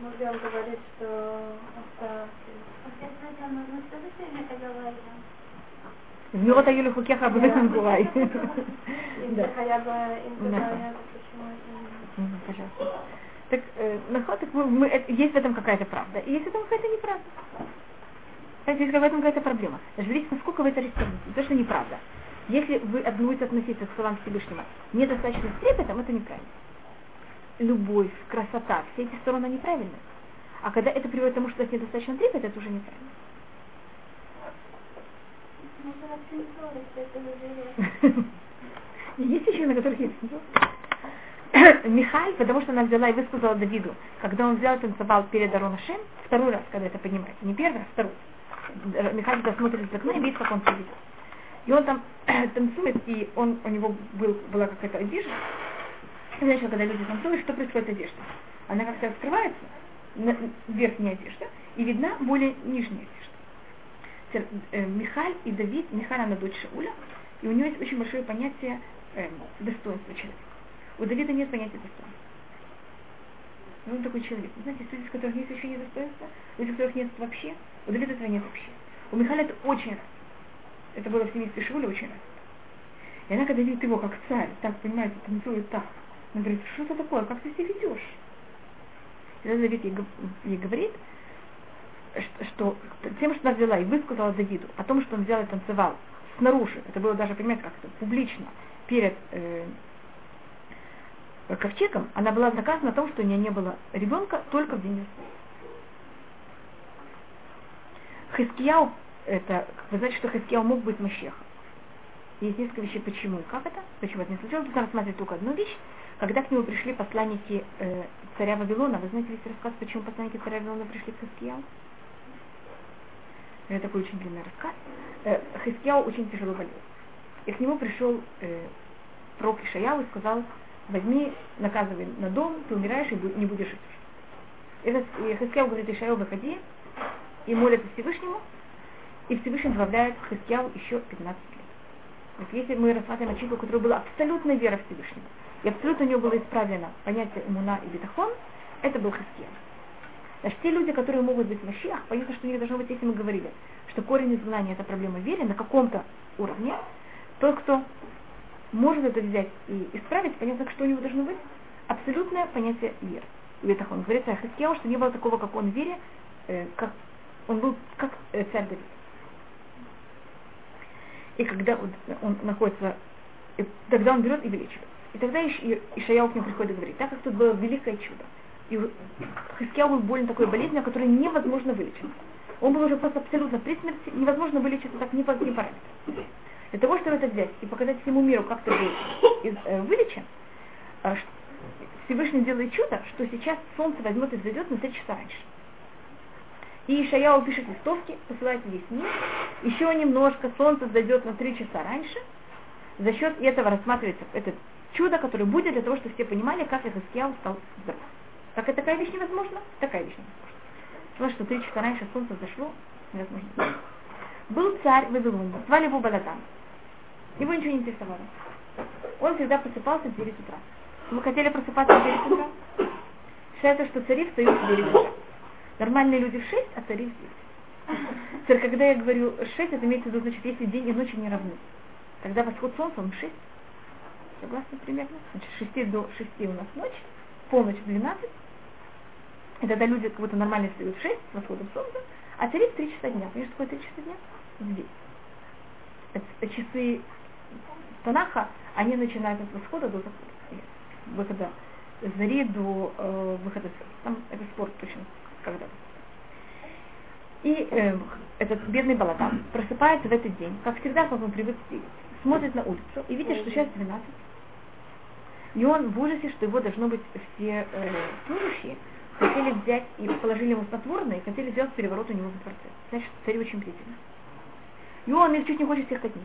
Можем говорить, что Змирот Аюлю Хукеха Абудахам Гурай. Пожалуйста. Так, э, так мы, мы, это, есть в этом какая-то правда, и есть в этом какая-то неправда. Знаете, есть в этом какая-то проблема. Видите, насколько вы это растягиваете. То, что неправда. Если вы будете относиться к словам Всевышнего недостаточно с трепетом, это неправильно. Любовь, красота, все эти стороны неправильные. А когда это приводит к тому, что это недостаточно трепет, это уже неправильно. Есть еще на которых есть Михаль, потому что она взяла и высказала Давиду, когда он взял и танцевал перед Аронашем, второй раз, когда это поднимается, не первый, а второй. Михаль туда смотрит из окна и видит, как он сидит. И он там танцует, и он, у него был, была какая-то одежда. Знаешь, когда люди танцуют, что происходит с одеждой? Она как-то открывается, верхняя одежда, и видна более нижняя одежда. Э, Михаль и Давид, Михаль, она дочь Шауля, и у нее есть очень большое понятие э, достоинства человека. У Давида нет понятия достоинства. Ну, он такой человек. Знаете, есть люди, у которых есть ощущение достоинства, люди, у которых нет вообще. У Давида этого нет вообще. У Михаила это очень раз. Это было в семействе Шивуля очень раз. И она, когда видит его как царь, так, понимаете, танцует так, она говорит, что это такое, как ты себя ведешь? И тогда Давид ей, говорит, что, тем, что она взяла и высказала Давиду о том, что он взял и танцевал снаружи, это было даже, понимаете, как это, публично, перед э, ковчегом, она была наказана о том, что у нее не было ребенка только в день Хискияу, это, вы знаете, что Хискияу мог быть Машехом. Есть несколько вещей, почему и как это, почему это не случилось. Нужно рассматривать только одну вещь. Когда к нему пришли посланники э, царя Вавилона, вы знаете весь рассказ, почему посланники царя Вавилона пришли к Хискияу? Это такой очень длинный рассказ. Э, Хискияу очень тяжело болел. И к нему пришел э, пророк Ишаяу и сказал, возьми, наказывай на дом, ты умираешь и не будешь жить. И Хискияу говорит, Ишаил, выходи, и молится Всевышнему, и Всевышний добавляет Хискияу еще 15 лет. Вот если мы рассматриваем человека, у которого была абсолютная вера Всевышнего, и абсолютно у него было исправлено понятие имуна и бетахон, это был Хискияу. Значит, те люди, которые могут быть в Машиах, понятно, что у них должно быть, если мы говорили, что корень изгнания это проблема веры на каком-то уровне, тот, кто может это взять и исправить, понятно, что у него должно быть абсолютное понятие веры. Бетахон. Говорится о Хискияу, что не было такого, как он в вере, э, как он был как э, царь Давид. И когда он, он находится, и тогда он берет и вылечивает. И тогда Иш, Ишаяу к нему приходит и говорит, так как тут было великое чудо, и Хискияу был болен такой болезнью, которую невозможно вылечить. Он был уже просто абсолютно при смерти, невозможно вылечить так ни по каким параметрам. Для того, чтобы это взять и показать всему миру, как ты был э, вылечен, э, Всевышний делает чудо, что сейчас солнце возьмет и взойдет на 3 часа раньше. И Ишаяу пишет листовки, посылает весь мир. Еще немножко солнце зайдет на 3 часа раньше. За счет этого рассматривается это чудо, которое будет для того, чтобы все понимали, как Ихаскияу стал здоров. Как это такая вещь невозможна? Такая вещь невозможна. Потому что три часа раньше солнце зашло, невозможно. Был царь в Вавилоне, звали его Баладан. Его ничего не интересовало. Он всегда просыпался в 9 утра. Вы хотели просыпаться в 9 утра? Считается, что цари встают в 9 утра. Нормальные люди в 6, а цари в 9. Царь, когда я говорю 6, это имеется в виду, значит, если день и ночь не равны. Тогда восход солнца, он 6. Согласны примерно? Значит, с 6 до 6 у нас ночь, полночь в 12. И тогда люди как будто нормально встают в 6 с восходом солнца, а цари в 3 часа дня. Понимаете, что такое 3 часа дня? Здесь. Это часы Танаха, они начинают от восхода до захода. Выхода зари до э, выхода Там это спорт точно когда И э, этот бедный Балатан просыпается в этот день, как всегда, как он привык видеть, смотрит на улицу и видит, что сейчас 12. И он в ужасе, что его должно быть все э, служащие хотели взять и положили ему снотворное и хотели сделать переворот у него в дворце. Значит, царь очень бдительный. И он их чуть не хочет всех казнить.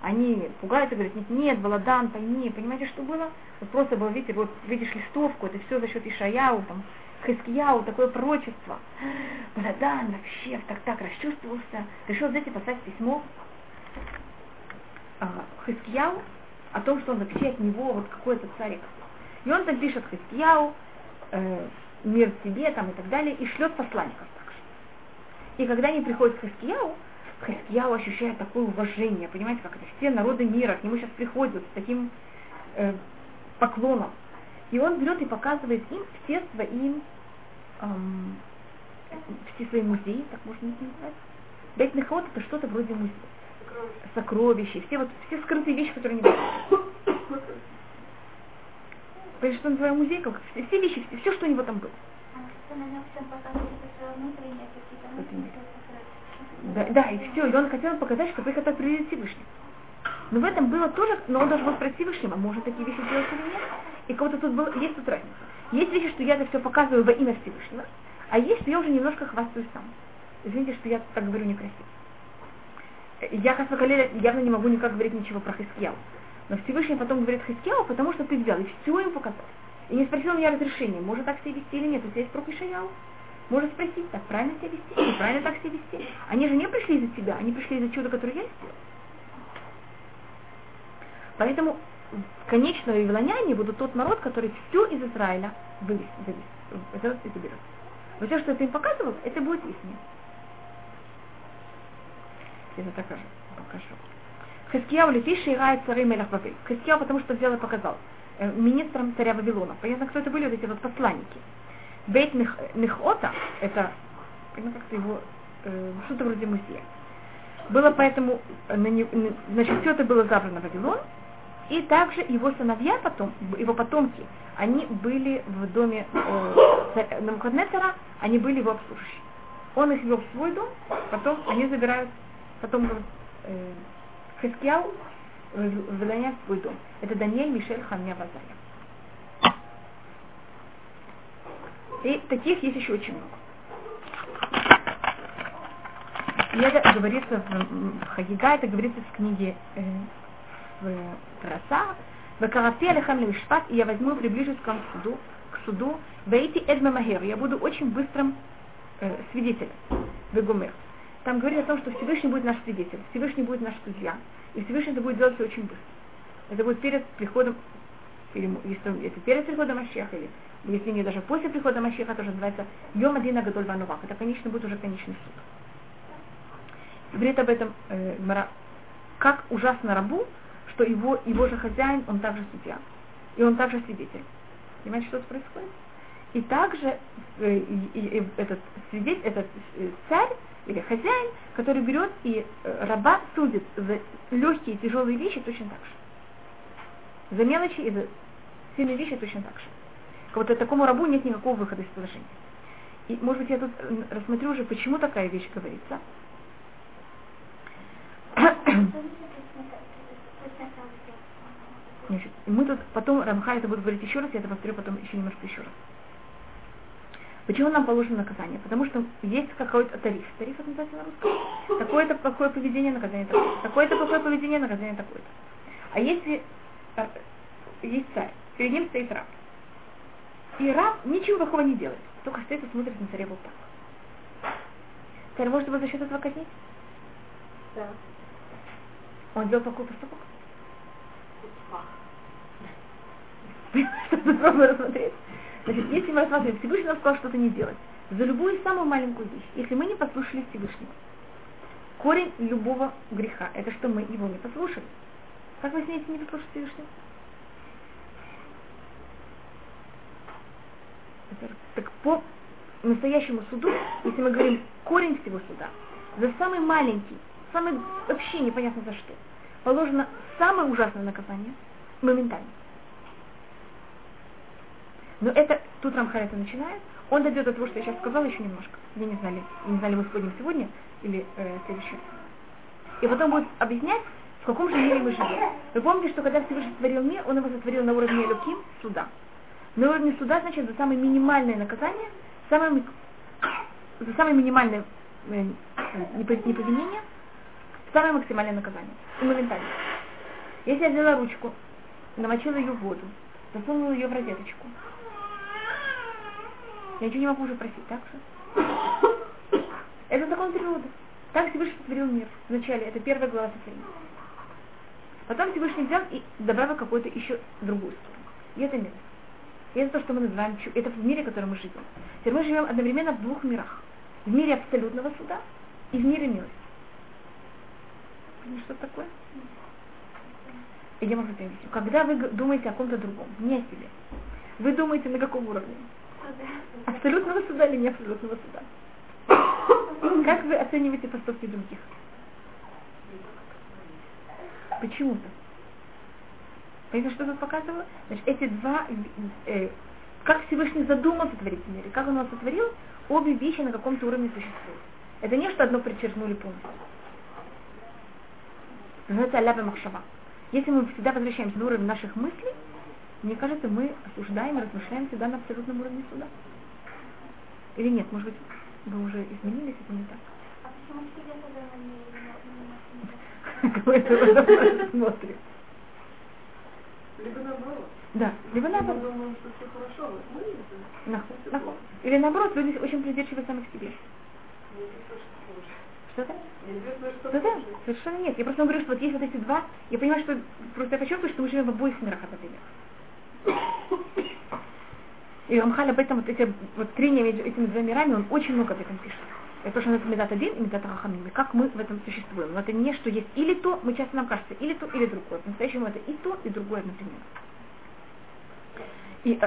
Они пугаются, говорят, нет, нет, Баладан, пойми, понимаете, что было? Вот просто было, видите, вот видишь листовку, это все за счет Ишаяу, там, Хискияу, такое пророчество. Баладан вообще так так расчувствовался, решил взять и послать письмо ага, Хискияу о том, что он вообще от него вот какой-то царик. И он там пишет Хискияу, э, мир тебе там и так далее, и шлет посланников также. И когда они приходят к Хискияу, Хискияу ощущает такое уважение, понимаете, как это все народы мира к нему сейчас приходят с таким э, поклоном. И он берет и показывает им все свои, эм, все свои музеи, так можно назвать. Бейт Нехот это что-то вроде музея. Сокровища, все вот все скрытые вещи, которые не Понимаешь, что называем музей, как все, все вещи, все, все, что у него там было. Да, да, и все, и он хотел показать, что их это привели Всевышний. Но в этом было тоже, но он должен был спросить Всевышнего, может такие вещи делать или нет. И кого-то тут было, есть тут разница. Есть вещи, что я это все показываю во имя Всевышнего, а есть, что я уже немножко хвастаюсь сам. Извините, что я так говорю некрасиво. Я, Хасвакалеля, явно не могу никак говорить ничего про Хискияу. Но Всевышний потом говорит Хискияу, потому что ты взял и все им показал. И не спросил меня разрешения, может так себя вести или нет. У тебя есть пророк Ишаяу. Можно спросить, так правильно себя вести, неправильно так себя вести. Они же не пришли из-за тебя, они пришли из-за чуда, которое я сделал. Поэтому конечно вавилоняне будут тот народ, который все из Израиля вывез, вывез, заберет. Но все, что ты им показывал, это будет их. Я это покажу. покажу. Хискияу летишь играет царей Мелах Вавиль. Хискияу, потому что взял и показал. Э, министром царя Вавилона. Понятно, кто это были вот эти вот посланники. Бейт Нехота, это, понятно, как-то его, э, что-то вроде музея. Было поэтому, э, на не, значит, все это было забрано в Вавилон, и также его сыновья потом, его потомки, они были в доме э, Навуходнецера, они были его обслуживающие. Он их вел в свой дом, потом они забирают, потом э, Хискияу выгоняет в свой дом. Это Даниэль, Мишель, Ханья, Вазаря. И таких есть еще очень много. И это говорится в, в Хагига, это говорится в книге э, в Траса, алихам лимишпат, и я возьму и приближусь к вам к суду, к суду, вейти эдме махер, я буду очень быстрым э, свидетелем, вегумер. Там говорит о том, что Всевышний будет наш свидетель, Всевышний будет наш судья, и Всевышний это будет делать все очень быстро. Это будет перед приходом, если перед приходом Машеха, или если не даже после прихода Машеха, то уже называется Йом Адина Гадоль Ванувах. Это, конечно, будет уже конечный суд. Говорит об этом э, как ужасно рабу, что его, его же хозяин, он также судья. И он также свидетель. Понимаете, что тут происходит? И также э, и, и этот свидетель, этот э, царь или хозяин, который берет и э, раба судит за легкие и тяжелые вещи точно так же. За мелочи и за сильные вещи точно так же. Вот такому рабу нет никакого выхода из положения. И, может быть, я тут рассмотрю уже, почему такая вещь говорится. Значит, мы тут потом, Рамха это будет говорить еще раз, я это повторю потом еще немножко еще раз. Почему нам положено наказание? Потому что есть какой-то тариф. Тариф это называется на русском. Такое-то плохое поведение, наказание такое-то. Такое-то плохое поведение, наказание такое-то. А если э, есть царь, перед ним стоит раб. И раб ничего плохого не делает, только стоит и смотрит на царя вот так. Царь может его за счет этого казнить? Да. Он сделал такой поступок? Пробую рассмотреть. Значит, если мы рассматриваем, Всевышний нам сказал что-то не делать, за любую самую маленькую вещь, если мы не послушали Всевышнего, корень любого греха, это что мы его не послушали. Как вы смеете не послушать Всевышнего? Так по настоящему суду, если мы говорим корень всего суда, за самый маленький, самый вообще непонятно за что, положено самое ужасное наказание моментально. Но это, тут Рамхар это начинает, он дойдет до того, что я сейчас сказала, еще немножко. Я не знали, не знали, мы сходим сегодня или э, следующий. И потом будет объяснять, в каком же мире мы живем. Вы помните, что когда Всевышний сотворил мир, он его сотворил на уровне Люким, суда. На уровне суда, значит, за самое минимальное наказание, самое, за самое минимальное э, неповинение, самое максимальное наказание. И моментально. Если я взяла ручку, намочила ее в воду, засунула ее в розеточку, я ничего не могу уже просить, так же? Это закон природы. Так Всевышний сотворил мир. Вначале это первая глава сотворения. Потом Всевышний взял и добавил какую-то еще другую сторону. И это мир. И это то, что мы называем чу. Это в мире, в котором мы живем. Теперь мы живем одновременно в двух мирах. В мире абсолютного суда и в мире милости. Что такое? Я могу объяснить. Когда вы думаете о ком-то другом, не о себе, вы думаете на каком уровне? Абсолютного суда или не абсолютного суда? Как вы оцениваете поступки других? Почему-то. Понимаете, что тут показывало? Значит, эти два, э, как Всевышний задумал сотворить в мире, как он его сотворил, обе вещи на каком-то уровне существуют. Это не что одно причеркнули полностью. Называется аляба махшава. Если мы всегда возвращаемся на уровень наших мыслей, мне кажется, мы осуждаем и размышляем всегда на абсолютном уровне суда. Или нет, может быть, вы уже изменились, это не так. А почему тогда не смотрим. Либо наоборот. Да, либо наоборот. Мы думаем, что все хорошо, мы Нахуй, нахуй. Или наоборот, люди очень придирчивы сами к себе. Что-то? Да-да, совершенно нет. Я просто говорю, что вот есть вот эти два, я понимаю, что просто я подчеркиваю, что мы живем в обоих мирах одновременно. И Рамхаль об этом, вот эти вот трения между этими двумя мирами, он очень много об этом пишет. Это то, что называется Медат один и Медат Рахамим. И как мы в этом существуем. Но это не что есть или то, мы часто нам кажется, или то, или другое. По-настоящему это и то, и другое одновременно. И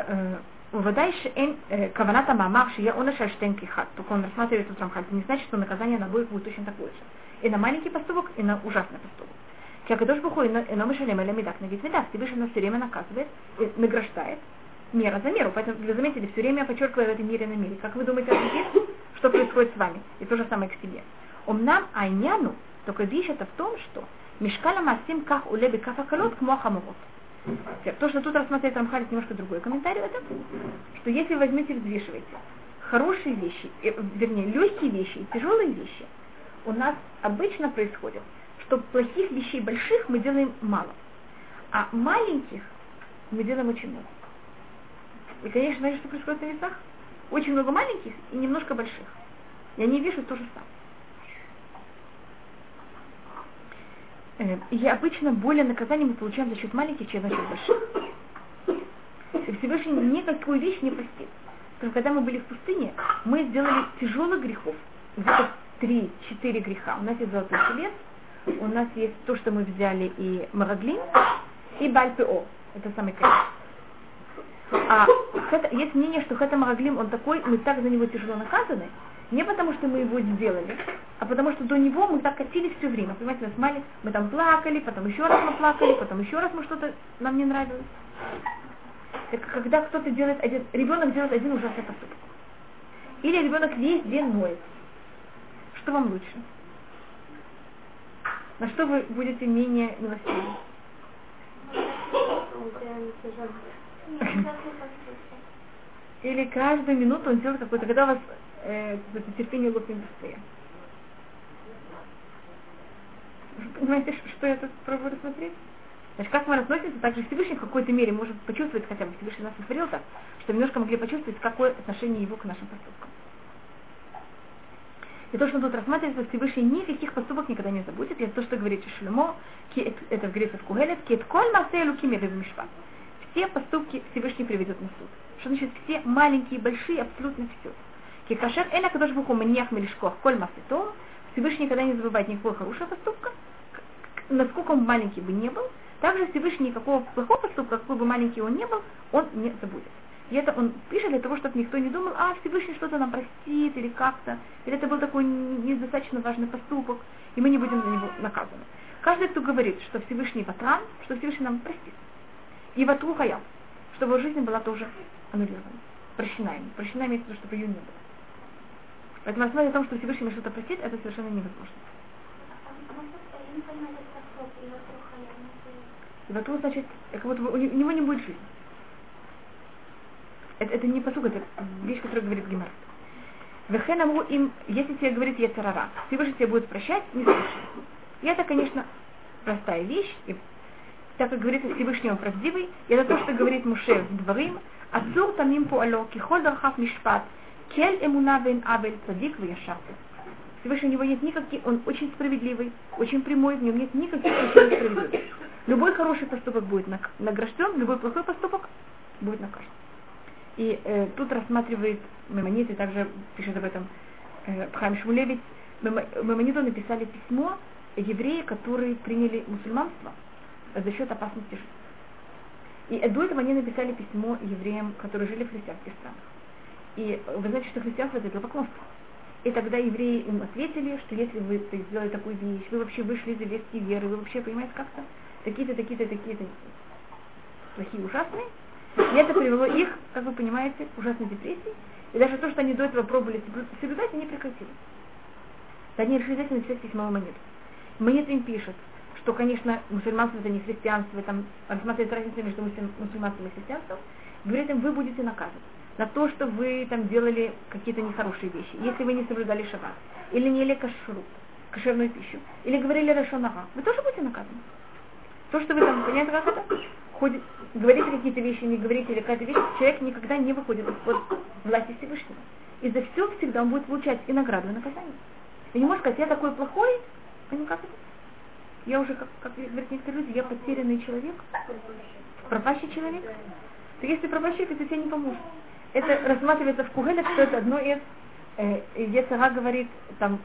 Вадайши эн каваната мамар шия она шаштен кихат. Только он рассматривает тут Рамхаль. Это не значит, что наказание на обоих будет точно такое же. И на маленький поступок, и на ужасный поступок. Кякадош Бухой, но мы шалем или медак на вид медак. Всевышний нас все время наказывает, награждает, мера за меру. Поэтому вы заметили, все время я подчеркиваю в этой мере на мере. Как вы думаете что происходит с вами? И то же самое к себе. Омнам айняну, только вещь это в том, что мешкала масим ках улеби кафакалот к мохамурот. То, что тут рассматривает Рамхалит немножко другой комментарий, это, что если возьмете и взвешиваете хорошие вещи, э, вернее, легкие вещи и тяжелые вещи, у нас обычно происходит, что плохих вещей больших мы делаем мало, а маленьких мы делаем очень много. И, конечно, знаете, что происходит на весах? Очень много маленьких и немножко больших. И они вешают то же самое. Э, и обычно более наказание мы получаем за счет маленьких, чем за счет больших. И Всевышний никакую вещь не простит. Потому когда мы были в пустыне, мы сделали тяжелых грехов. Где-то три-четыре греха. У нас есть золотой телец, у нас есть то, что мы взяли и Мараглин, и Бальпео. Это самый конец. А хэта, есть мнение, что Хэта Мараглим, он такой, мы так за него тяжело наказаны, не потому что мы его сделали, а потому что до него мы так катились все время. Понимаете, нас мали, мы там плакали, потом еще раз мы плакали, потом еще раз мы что-то нам не нравилось. Так когда кто-то делает один, ребенок делает один ужасный поступок. Или ребенок весь день ноет. Что вам лучше? На что вы будете менее милостивы? Или каждую минуту он делает какой-то, когда у вас э, это терпение лопнет быстрее. Понимаете, что я тут пробую рассмотреть? Значит, как мы относимся, также Всевышний в какой-то мере может почувствовать, хотя бы Всевышний нас сотворил так, что немножко могли почувствовать, какое отношение его к нашим поступкам. И то, что тут рассматривается, Всевышний никаких поступок никогда не забудет. Это то, что говорит Шлюмо, это говорится в Кугелет, кет коль масею мишпат. Все поступки Всевышний приведет на суд. Что значит все маленькие, большие, абсолютно все. Кикашер эна кадош буху маньях мелешкох коль масето. Всевышний никогда не забывает никакого хорошего поступка, насколько он маленький бы не был. Также Всевышний никакого плохого поступка, какой бы маленький он не был, он не забудет. И это он пишет для того, чтобы никто не думал, а Всевышний что-то нам простит или как-то. Или это был такой недостаточно важный поступок, и мы не будем за него наказаны. Каждый, кто говорит, что Всевышний ватран, что Всевышний нам простит. И ватру хаял, чтобы его жизнь была тоже аннулирована. Прощена им. Прощена имеется в виду, чтобы ее не было. Поэтому основе о том, что Всевышний что-то простит, это совершенно невозможно. И ватру значит, как будто у него не будет жизни. Это, это не посуг, это вещь, которую говорит Гимар. Вехен амру им, если тебе говорит Ецарара, Всевышний тебе будет прощать, не слушай. И это, конечно, простая вещь, и так как говорится Всевышний он правдивый, и это то, что говорит Муше в Дворим, Ацур тамим пуало, кихоль дархав мишпат, кель эмуна вен авель цадик вяшар. Всевышний у него нет никаких, он очень справедливый, очень прямой, в нем нет никаких причин. Любой хороший поступок будет награжден, любой плохой поступок будет наказан. И э, тут рассматривает Мемонит, и также пишет об этом э, Пхайм Шмулевич, Мемониту написали письмо евреи, которые приняли мусульманство за счет опасности. И до этого они написали письмо евреям, которые жили в христианских странах. И вы знаете, что христианство это идолопоклонство. И тогда евреи им ответили, что если вы сделали такую вещь, вы вообще вышли из еврейской веры, вы вообще, понимаете, как-то такие-то, такие-то, такие-то плохие, ужасные, и это привело их, как вы понимаете, к ужасной депрессии. И даже то, что они до этого пробовали соблюдать, они прекратили. Они решили взять и написать письмо монету. Монет им пишет, что, конечно, мусульманство это не христианство, там рассматривает разницу между мусульманством и христианством. Говорит им, вы будете наказаны на то, что вы там делали какие-то нехорошие вещи, если вы не соблюдали шаббат, или не ели кашрут, кошерную пищу, или говорили рашонага, вы тоже будете наказаны. То, что вы там, понимаете, как это? Ходит, говорите какие-то вещи, не говорите или какая-то вещь, человек никогда не выходит из-под власти Всевышнего. И за все всегда он будет получать и награду, и наказание. И не может сказать, я такой плохой, а не как это? Я уже, как, как говорят некоторые люди, я потерянный человек, пропащий человек. То если пропащий, то тебе не поможет. Это рассматривается в Кугеле, что это одно из, э, Ецара говорит, там,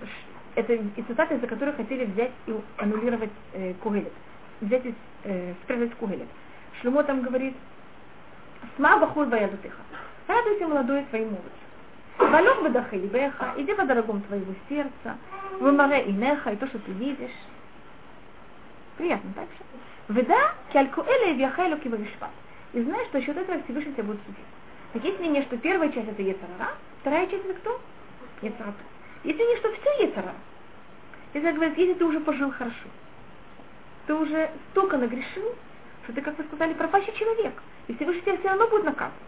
это и цитаты, за которые хотели взять и аннулировать э, Кугелет взять и э, спрятать кугелет. Шлюмо там говорит, «Сма бахур баядутыха». Радуйся, молодой, своим молодцем. Валюк бадахили беха, иди по дорогам твоего сердца, вымаре и неха, и то, что ты видишь. Приятно, так же? Веда, кяльку эля и вяхайлю кивавишпат. И знаешь, что счет этого Всевышний тебя будет судить. Так есть мнение, что первая часть это Ецарара, вторая часть это кто? Ецарат. Если не что все Ецарара. Если говорят, если ты уже пожил хорошо, ты уже столько нагрешил, что ты, как вы сказали, пропащий человек. И Всевышний тебя все равно будет наказывать.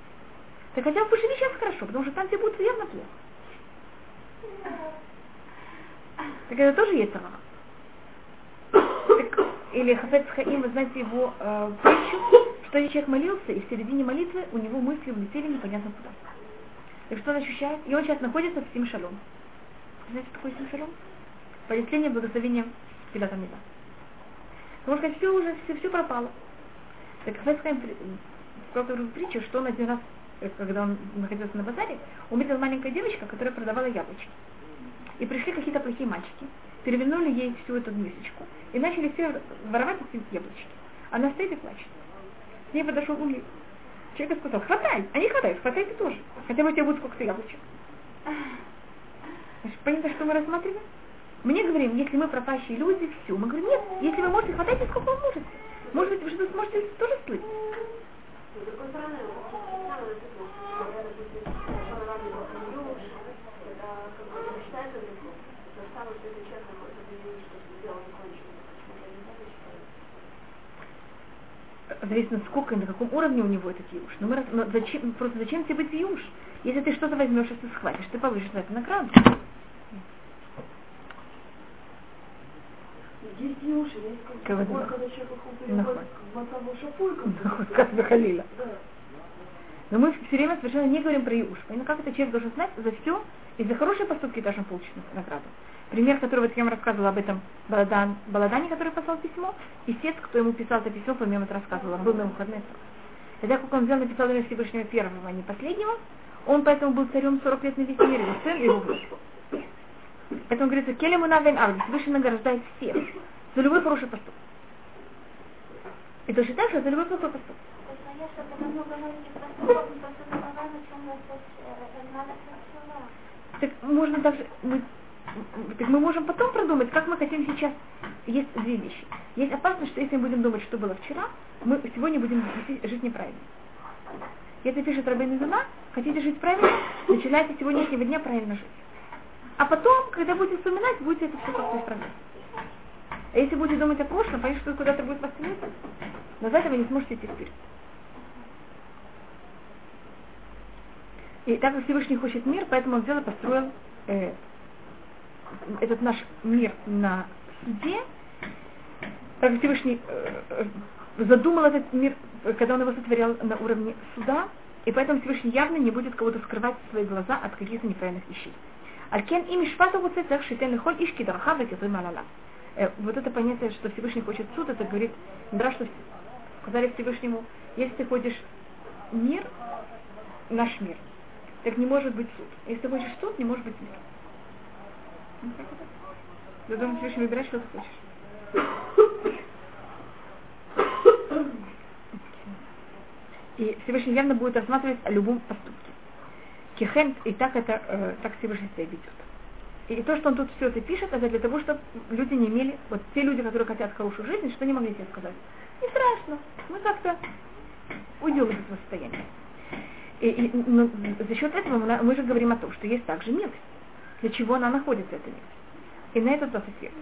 Ты хотя бы поживи сейчас хорошо, потому что там тебе будет явно плохо. Так это тоже есть так, Или Хафец Хаим, вы знаете его э, притчу, что если человек молился, и в середине молитвы у него мысли улетели непонятно куда. Так что он ощущает? И он сейчас находится в Сим Шалом. Знаете, что такое Сим Шалом? Полисление благословения Филата Мида. Можно сказать, все уже, все, все пропало. Так Хафайская сказал притчу, что он один раз, э, когда он находился на базаре, увидел маленькая девочка, которая продавала яблочки. И пришли какие-то плохие мальчики, перевернули ей всю эту мисочку и начали все воровать эти яблочки. Она стоит и плачет. К ней подошел умный человек и сказал, хватай, они хватают, хватай ты тоже. Хотя бы у тебя будет сколько-то яблочек. Понятно, что мы рассматриваем? Мне говорим, если мы пропащие люди, все. Мы говорим, нет, если вы можете, хватайте сколько вы можете. Может быть, вы сможете тоже всплыть. С другой стороны, зависит насколько и на каком уровне у него этот юж. Но, мы, но зачем, просто зачем тебе быть юж? Если ты что-то возьмешь, если схватишь, ты получишь за это награду. Есть юши, есть когда человек переходит. Как Халила. Но мы все время совершенно не говорим про Иуш. Понимаете, как это человек должен знать за все и за хорошие поступки должен получить награду. Пример, который вот я вам рассказывала об этом Баладан, Баладане, который послал письмо, и тец, кто ему писал это письмо, помимо это рассказывала, был на выходные Тогда, как он взял, написал имя Всевышнего первого, а не последнего, он поэтому был царем 40 лет на весь мир, его сын и его внук. Поэтому говорится, Келему Навен Авди, Всевышний награждает всех за любой хороший поступок. И точно так же за любой плохой поступок. Так можно также, мы так мы можем потом продумать, как мы хотим сейчас. Есть две вещи. Есть опасность, что если мы будем думать, что было вчера, мы сегодня будем жить неправильно. Это пишет Рабин Зуна, хотите жить правильно, начинайте сегодняшнего дня правильно жить. А потом, когда будете вспоминать, будете это все как-то исправлять. А если будете думать о прошлом, понятно, что куда-то будет вас но за этого не сможете идти вперед. И так как Всевышний хочет мир, поэтому он взял и построил э, этот наш мир на суде, так как Всевышний э, задумал этот мир, когда он его сотворял на уровне суда, и поэтому Всевышний явно не будет кого-то скрывать свои глаза от каких-то неправильных вещей. Алькен и Мишпату вот это шитен холь ишки дараха малала. Э, вот это понятие, что Всевышний хочет суд, это говорит, да, что сказали Всевышнему, если ты ходишь мир, наш мир, так не может быть суд. Если ты хочешь суд, не может быть мир. Ты должен Всевышний выбирать, что ты хочешь. И Всевышний явно будет рассматривать о любом поступке. Кихен, и так это, э, так Всевышний себя ведет. И то, что он тут все это пишет, это для того, чтобы люди не имели, вот те люди, которые хотят хорошую жизнь, что не могли себе сказать. Не страшно, мы как-то уйдем из этого состояния. И, и, но за счет этого мы, мы же говорим о том, что есть также милость. Для чего она находится, эта милость. И на этот ответ.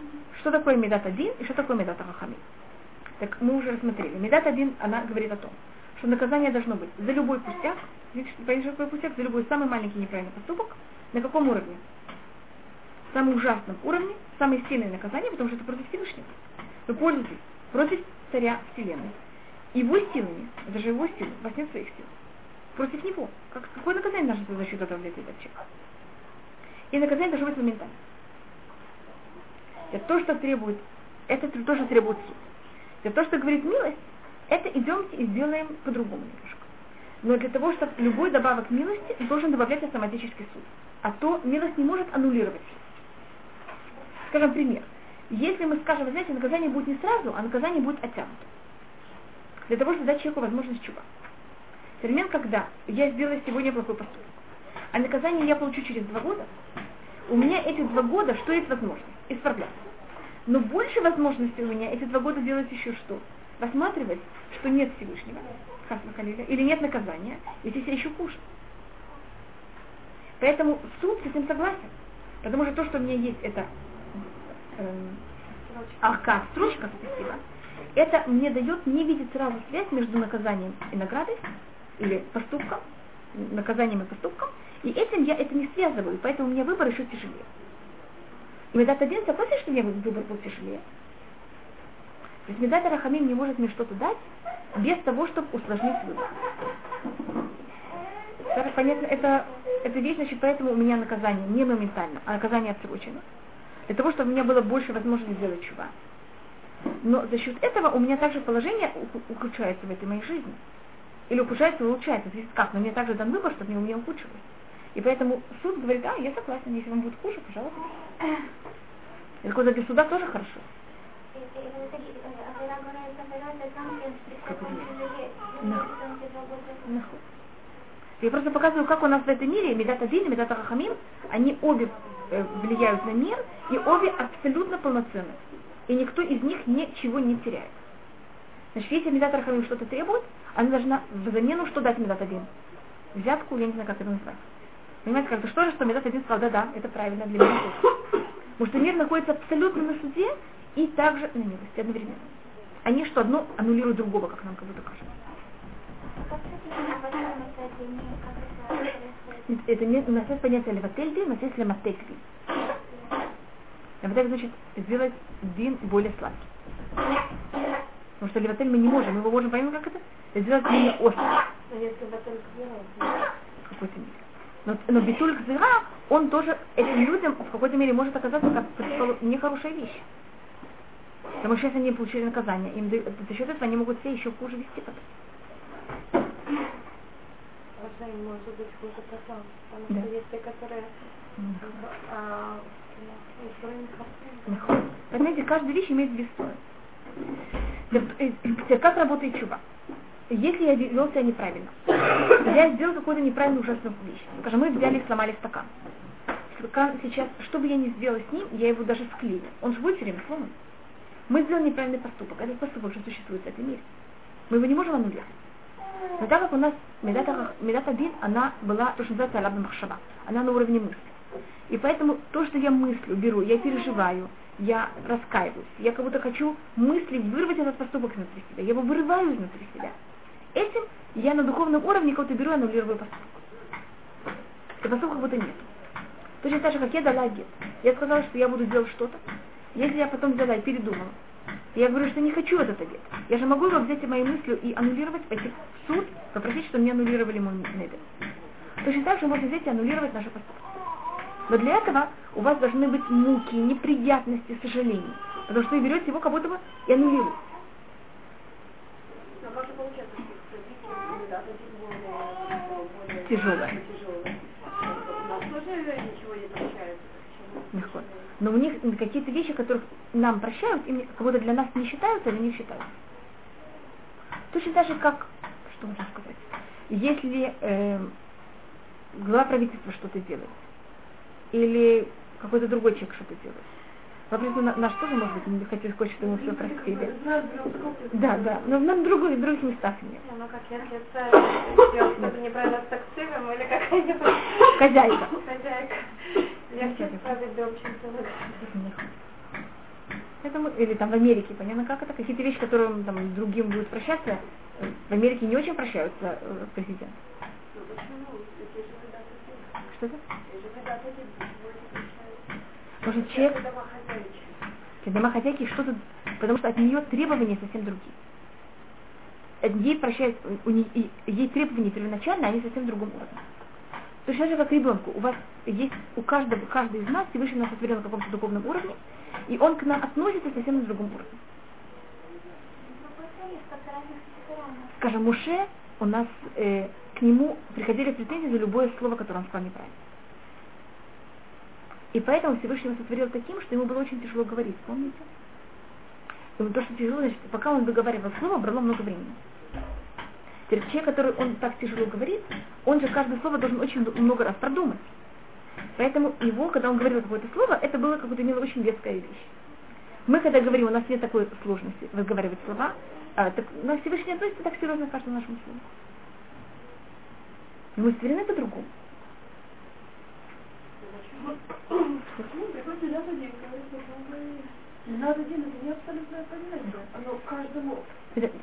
Что такое медат один и что такое медат ахамин? Так мы уже рассмотрели. Медат один, она говорит о том, что наказание должно быть за любой пустяк, какой пустяк, за любой самый маленький неправильный поступок, на каком уровне? Самом ужасном уровне, самое сильное наказание, потому что это против Всевышнего. Вы пользуетесь против царя Вселенной. Его силами, это же его силы, вас нет своих сил. Против него. Как, какое наказание должно за счет этого взять этот человек? И наказание должно быть моментально. Это то, что требует, это то, что требует суд. Это то, что говорит милость, это идемте и сделаем по-другому немножко. Но для того, чтобы любой добавок милости должен добавлять автоматический суд. А то милость не может аннулировать Скажем, пример. Если мы скажем, знаете, наказание будет не сразу, а наказание будет оттянуто. Для того, чтобы дать человеку возможность чува. Термин, когда я сделаю сегодня плохой поступок, а наказание я получу через два года, у меня эти два года, что есть возможность? Исправляться. Но больше возможностей у меня эти два года делать еще что? Рассматривать, что нет Всевышнего, или нет наказания, и здесь еще хуже. Поэтому суд с этим согласен. Потому что то, что у меня есть, это э, арка, строчка, спасибо, это мне дает не видеть сразу связь между наказанием и наградой, или поступком, наказанием и поступком, и этим я это не связываю, поэтому у меня выбор еще тяжелее. И Медат один согласен, что у меня выбор был тяжелее. То есть Медат Рахамим не может мне что-то дать без того, чтобы усложнить выбор. Сара, понятно, это, это вещь, значит, поэтому у меня наказание не моментально, а наказание отсрочено. Для того, чтобы у меня было больше возможности сделать чува. Но за счет этого у меня также положение ухудшается в этой моей жизни. Или ухудшается, улучшается. Зависит как. Но мне также дан выбор, чтобы не у меня ухудшилось. И поэтому суд говорит, да, я согласен, если вам будет хуже, пожалуйста. Так для суда тоже хорошо. Я просто показываю, как у нас в этом мире Медата Адин и Медата Хахамим, они обе э, влияют на мир, и обе абсолютно полноценны. И никто из них ничего не теряет. Значит, если Медат Рахамим что-то требует, она должна в замену что дать Медат Адин? Взятку, я не знаю, как это называется. Понимаете, как-то что же, что Медат Адин сказал, да-да, это правильно для меня Потому что мир находится абсолютно на суде и также на милости одновременно. Они что, одно аннулируют другого, как нам как будто кажется. Это не, у нас есть понятие левательди, у нас есть лематекви. Леватель значит сделать дин более сладкий. Потому что леватель мы не можем, мы его можем, поймем, как это? Сделать менее острый. В какой-то мере. Но, но битуль гзыра, он тоже этим людям в какой-то мере может оказаться как нехорошая вещь. Потому что если они получили наказание, им за счет этого они могут себя еще хуже вести потом. может быть хуже потом, потому да. что есть те, которые а, Понимаете, каждая вещь имеет две стороны. Как работает чува? Если я вел себя неправильно, я сделал какую-то неправильную ужасную вещь. Скажем, мы взяли и сломали стакан. Стакан сейчас, что бы я ни сделала с ним, я его даже склею. Он же будет все время сломан. Мы сделали неправильный поступок. Этот поступок уже существует в этом мире. Мы его не можем аннулировать. Но так как у нас медата, дин, она была, то, что называется алабна махшава. Она на уровне мысли. И поэтому то, что я мыслю, беру, я переживаю, я раскаиваюсь, я как будто хочу мысли вырвать этот поступок внутри себя, я его вырываю изнутри себя. Этим я на духовном уровне кого-то беру и аннулирую поступок. И поступка как будто нет. Точно так же, как я дала обед. Я сказала, что я буду делать что-то, если я потом взяла и передумала, я говорю, что не хочу этот обед. Я же могу его взять и мои мысли и аннулировать, пойти в суд, попросить, чтобы мне аннулировали мой недер. Точно так же можно взять и аннулировать наши поступки. Но для этого у вас должны быть муки, неприятности, сожаления. Потому что вы берете его как будто бы и аннулируете. Тяжелое. Тяжелое но у них какие-то вещи, которых нам прощают, им как будто для нас не считаются или не считаются. Точно так же, как, что можно сказать, если э, глава правительства что-то делает, или какой-то другой человек что-то делает, Вопрос на, наш тоже, может быть, не хотел хочет, чтобы мы все простили. Да, да, но нам других, других местах нет. Ну, как если это сделал что-то неправильно с таксивом или какая-нибудь... Хозяйка. Хозяйка. Я все справить до Поэтому, или там в Америке, понятно, как это, какие-то вещи, которые там другим будут прощаться, в Америке не очень прощаются э, президент. Что это? Может, человек... Домохозяйки. Что-то... Потому что от нее требования совсем другие. Ей прощают, у нее, ей требования первоначально, они совсем другом уровне. Точно же, как ребенку. У вас есть, у каждого, каждый из нас Всевышний нас сотворил на каком-то духовном уровне, и он к нам относится совсем на другом уровне. Скажем, Муше, у нас э, к нему приходили претензии за любое слово, которое он сказал неправильно. И поэтому Всевышний его сотворил таким, что ему было очень тяжело говорить, помните? И то, что тяжело, значит, пока он выговаривал слово, брало много времени. Теперь человек, который он так тяжело говорит, он же каждое слово должен очень много раз продумать. Поэтому его, когда он говорил какое-то слово, это было как будто имело очень веская вещь. Мы, когда говорим, у нас нет такой сложности выговаривать слова, а, так, но Всевышний относится так серьезно к каждому нашему слову. Мы стверены по-другому.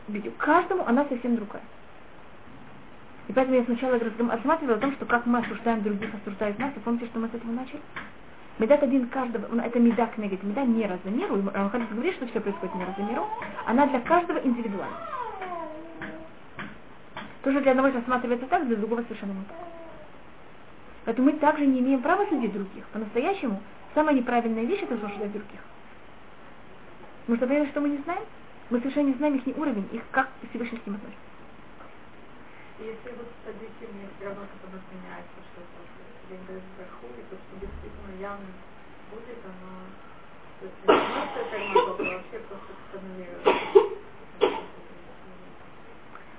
Не. Каждому она совсем другая. И поэтому я сначала рассматривала о том, что как мы осуждаем других, осуждают нас. И помните, что мы с этого начали? Медат один каждого, это меда кнегет, меда не за миру, Рамхалис говорит, что все происходит не за миру, она для каждого индивидуальна. Тоже для одного рассматривается так, для другого совершенно не так. Поэтому мы также не имеем права судить других. По-настоящему, самая неправильная вещь это слушать других. Потому что понимаем, что мы не знаем, мы совершенно не знаем их уровень, их как Всевышний с ним относится. Если вот все равно потом изменяется что-то, деньги вверху, и то, что действительно явно будет, оно то есть а вообще просто стагнирует.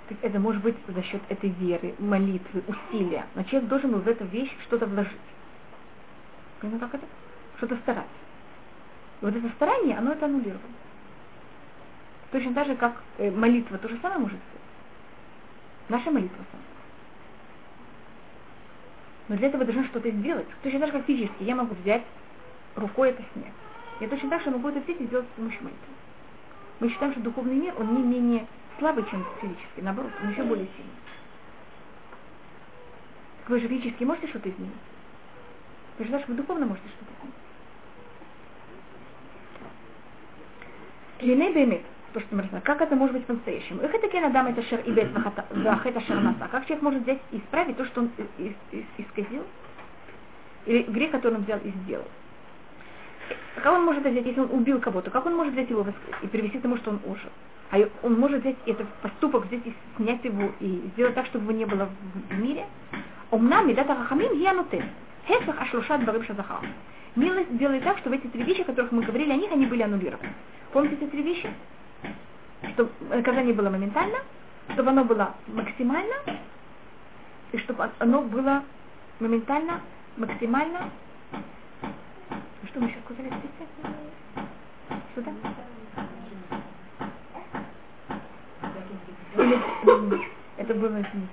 Так это может быть за счет этой веры, молитвы, усилия. Но человек должен был в эту вещь что-то вложить. Понимаете, как это? Что-то стараться. И вот это старание, оно это аннулировало. Точно так же, как э, молитва, то же самое может быть. Наша молитва. Но для этого должны что-то сделать. Точно так же, как физически. Я могу взять рукой это снять. Я точно так же могу это взять и сделать с помощью молитвы. Мы считаем, что духовный мир, он не менее слабый, чем физический. Наоборот, он еще более сильный. Вы же физически можете что-то изменить? Вы же знаете, вы духовно можете что-то изменить. Линей бемет, то, что рассказали, как это может быть по-настоящему? Их это кенадам это шер и бет вахета шарнаса. Как человек может взять и исправить то, что он исказил? Или грех, который он взял и сделал? Как он может взять, если он убил кого-то, как он может взять его и привести к тому, что он ужил? А он может взять этот поступок, взять и снять его, и сделать так, чтобы его не было в мире. Умна медата рахамим янутен. Хесах ашлушат барым шазахар. Милость делает так, чтобы эти три вещи, о которых мы говорили, о них они были аннулированы. Помните эти три вещи? Чтобы наказание было моментально, чтобы оно было максимально, и чтобы оно было моментально, максимально. Что мы еще сказали? Что там? Или, это было извините.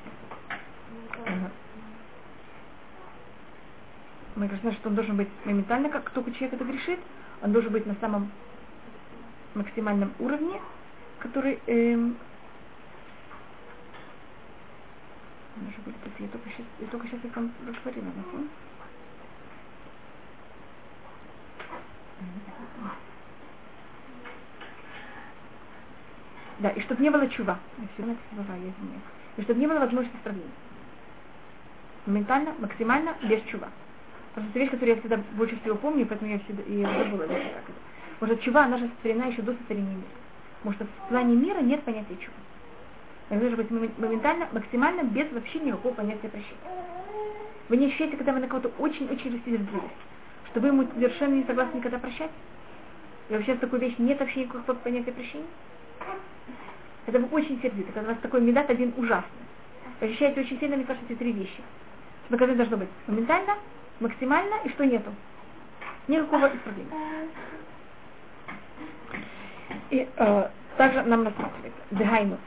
Мы говорим, что он должен быть моментально, как только человек это грешит, он должен быть на самом максимальном уровне, который эм, я только сейчас, я только сейчас их вам говорила, да? Да, и чтобы не было чува. Я слова, я извиняюсь. И чтобы не было возможности исправления. Моментально, максимально, без чува. Потому что это вещь, которую я всегда больше всего помню, поэтому я всегда и забыла. Что чува, она же сотворена еще до сотворения мира. Потому что в плане мира нет понятия чува. Это должно быть моментально, максимально, без вообще никакого понятия прощения. Вы не ощущаете, когда вы на кого-то очень-очень рассердились, что вы ему совершенно не согласны никогда прощать? И вообще такой вещи нет вообще никакого понятия прощения? Это вы очень сердиты, когда у вас такой медат один ужасный. Ощущаете очень сильно, мне кажется, эти три вещи. Наказание должно быть моментально, максимально и что нету. Никакого исправления. И э, также нам рассматривается. Дыхайну.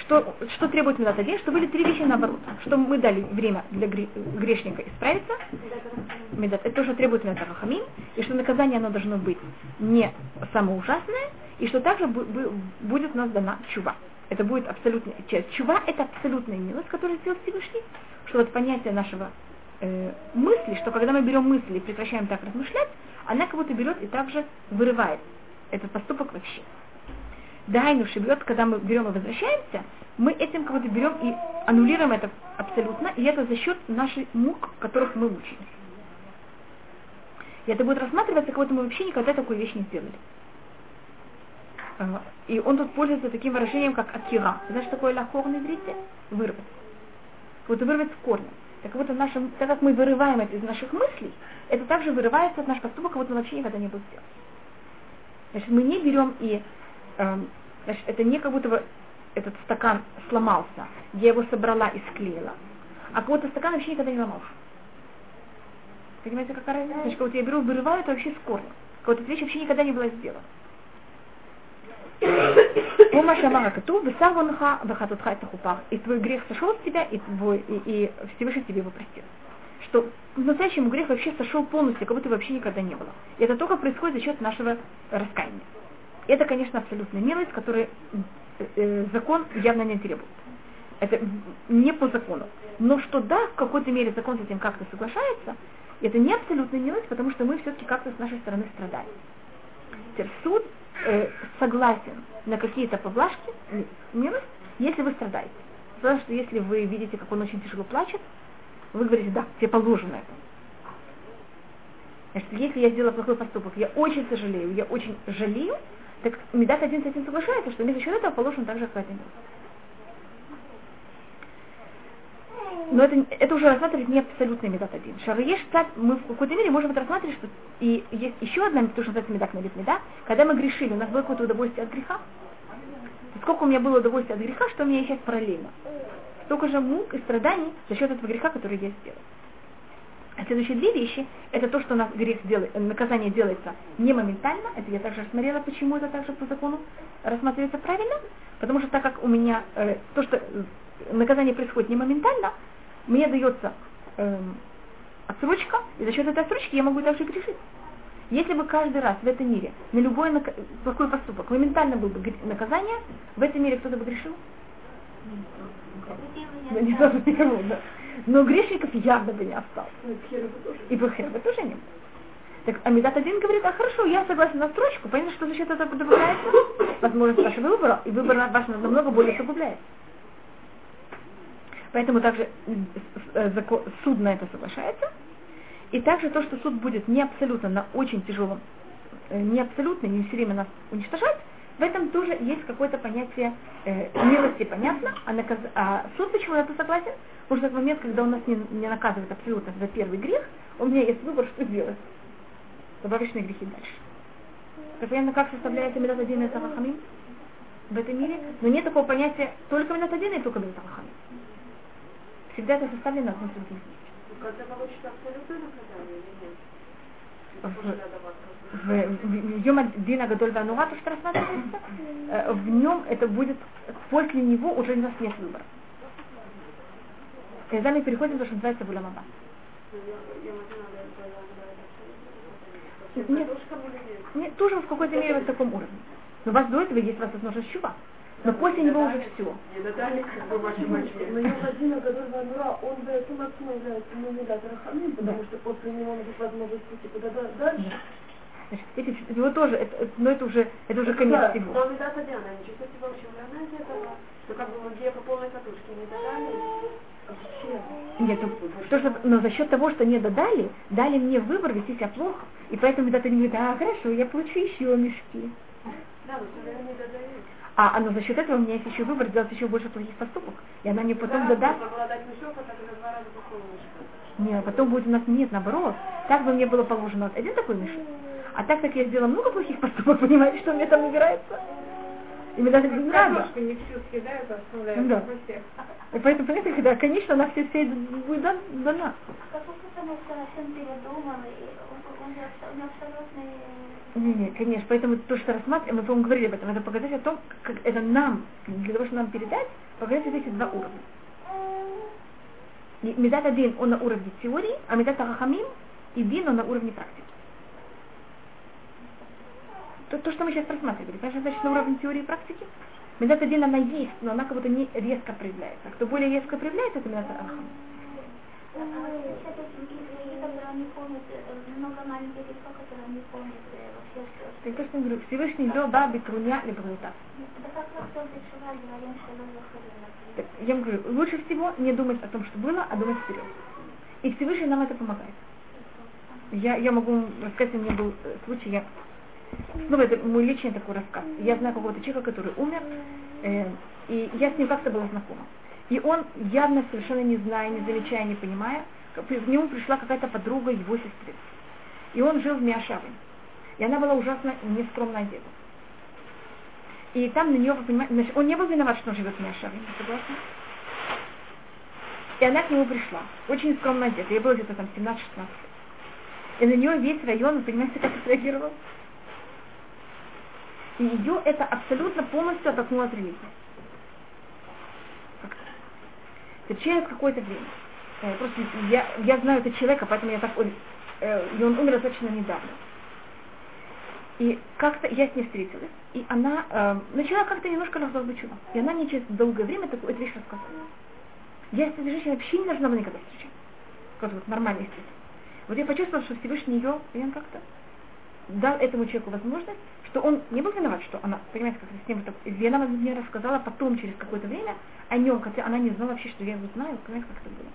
Что, что требует медат один? Что были три вещи наоборот. Что мы дали время для грешника исправиться. Медат. Это тоже требует медат рахамин. И что наказание оно должно быть не самое ужасное, и что также будет у нас дана чува. Это будет абсолютная часть. Чува – это абсолютная милость, которую сделал Всевышний, что вот понятие нашего э, мысли, что когда мы берем мысли и прекращаем так размышлять, она будто берет и также вырывает этот поступок вообще. Дайну шибет, когда мы берем и возвращаемся, мы этим как будто берем и аннулируем это абсолютно, и это за счет наших мук, которых мы мучились. И это будет рассматриваться, как будто мы вообще никогда такую вещь не сделали. И он тут пользуется таким выражением, как акира. Знаешь, такое лахор на иврите? Вырвать. Вот вырвать с корнем. Так вот, так как мы вырываем это из наших мыслей, это также вырывается от нашего поступка, вот он вообще никогда не был сделан. Значит, мы не берем и, э, значит, это не как будто бы этот стакан сломался, я его собрала и склеила, а будто стакан вообще никогда не ломался. Понимаете, какая разница? Значит, вот я беру, вырываю это вообще с корнем. Как вот эта вещь вообще никогда не была сделана. Ума Шамара Кату, Высар Вонха, Вахатутха это хупах. И твой грех сошел с тебя, и, твой, и, и Всевышний тебе его простил. Что по-настоящему грех вообще сошел полностью, как будто вообще никогда не было. И это только происходит за счет нашего раскаяния. И это, конечно, абсолютная милость, которую э, закон явно не требует. Это не по закону. Но что да, в какой-то мере закон с этим как-то соглашается, Это не абсолютная милость, потому что мы все-таки как-то с нашей стороны страдаем. Теперь суд э, согласен на какие-то поблажки, милость, если вы страдаете. Потому что если вы видите, как он очень тяжело плачет, вы говорите, да, тебе положено это. Значит, если я сделала плохой поступок, я очень сожалею, я очень жалею, так Медат один с этим соглашается, что мне за счет этого положено так же, как. Но это, это уже рассматривать не абсолютный медат один. Шарыеш цад, мы в какой-то мере можем это рассматривать, что и есть еще одна, то, что называется медак на меда, когда мы грешили, у нас было какое-то удовольствие от греха. Сколько у меня было удовольствия от греха, что у меня сейчас параллельно. Столько же мук и страданий за счет этого греха, который я сделал. А следующие две вещи, это то, что у нас грех делает, наказание делается не моментально, это я также рассмотрела, почему это также по закону рассматривается правильно, потому что так как у меня э, то, что наказание происходит не моментально, мне дается э, отсрочка, и за счет этой отсрочки я могу также грешить. Если бы каждый раз в этом мире на любой нак... плохой поступок моментально был бы наказание, в этом мире кто-то бы грешил? Да не то, да. Но грешников явно бы не осталось. И Бухер бы тоже не было. Так Амидат один говорит, а хорошо, я согласен на строчку, понятно, что за счет этого добавляется возможность вашего выбора, и выбор ваш намного более усугубляется. Поэтому также э, суд на это соглашается. И также то, что суд будет не абсолютно на очень тяжелом, э, не абсолютно, не все время нас уничтожать, в этом тоже есть какое-то понятие э, милости, понятно, а, наказ... а суд почему на это согласен? Потому что в момент, когда он нас не, не наказывает абсолютно за первый грех, у меня есть выбор, что делать. Добавочные грехи дальше. Понятно, как составляется Медат один и Сахахамим в этом мире? Но нет такого понятия только Медат один и только Медат Сахахамим. Всегда это составлено одно другим. В, в Йома Дина Гадоль Ванура, то, что рассматривается, э, в нем это будет, после него уже у нас нет выбора. Когда мы переходим то, что называется Буламаба. Нет, нет, тоже в какой-то мере в таком уровне. Но у вас до этого есть возможность щува. Но после него уже все. Но Йохадина Гадоль Ванура, он бы этим отцом является Мумидатор Хамин, потому что после него будет возможность пойти куда дальше. Значит, эти, его тоже, это, но это уже, это уже конец да, всего. Но Медата Диана, ничего себе вообще в этого, что как бы мы по полной катушке не додали. Нет, то, что, но за счет того, что не додали, дали мне выбор вести себя плохо. И поэтому Медата не говорит, а хорошо, я получу еще мешки. Да, но все не додают. А она за счет этого у меня есть еще выбор сделать еще больше плохих поступок. И она мне потом да, додаст. Мешок, а два раза нет, потом будет у нас нет, наоборот. Так бы мне было положено вот один такой мешок. А так как я сделала много плохих поступок, понимаете, что мне там убирается? И мне даже не надо. не всю съедают, а оставляют да. всех. И поэтому, понимаете, когда, конечно, она все, все будет дана. Как потому что она всем передумала, и он, он, он абсолютно не, не, конечно, поэтому то, что рассматриваем, мы, по-моему, говорили об этом, это показать о том, как это нам, для того, чтобы нам передать, показать эти два уровня. И Медат один, он на уровне теории, а Медат Ахамим и Дин, он на уровне практики. То, то, что мы сейчас рассматривали, понимаешь, значит, на уровне теории и практики. Медат один, она есть, но она как будто не резко проявляется. А кто более резко проявляется, это Медат Ахамим. не помнят, много маленьких грехов, которые не помнят во всех Так то, что я говорю, Всевышний до Я говорю, лучше всего не думать о том, что было, а думать вперед. И Всевышний нам это помогает. Я, я могу рассказать, у меня был случай, я ну, это мой личный такой рассказ. Я знаю какого-то человека, который умер, э, и я с ним как-то была знакома. И он явно совершенно не зная, не замечая, не понимая, к нему пришла какая-то подруга его сестры. И он жил в Миашаве. И она была ужасно нескромно одета. И там на нее, вы понимаете, значит, он не был виноват, что он живет в Миашаве, согласны? И она к нему пришла, очень скромно одета, ей было где-то там 17-16 лет. И на нее весь район, вы понимаете, как отреагировал? И ее это абсолютно полностью оттолкнуло от религии. Через какое-то время Э, просто я, я знаю этого человека, поэтому я так... Э, и он умер достаточно недавно. И как-то я с ней встретилась, и она э, начала как-то немножко раздавать чува. И она мне через долгое время такую эту вещь рассказала. Я с этой женщиной вообще не должна была никогда встречаться. Как вот нормально естественно. Вот я почувствовала, что Всевышний ее, и он как-то дал этому человеку возможность, что он не был виноват, что она, понимаете, как с ним так, и она мне рассказала потом, через какое-то время, о нем, хотя она не знала вообще, что я его знаю, понимаете, как это было.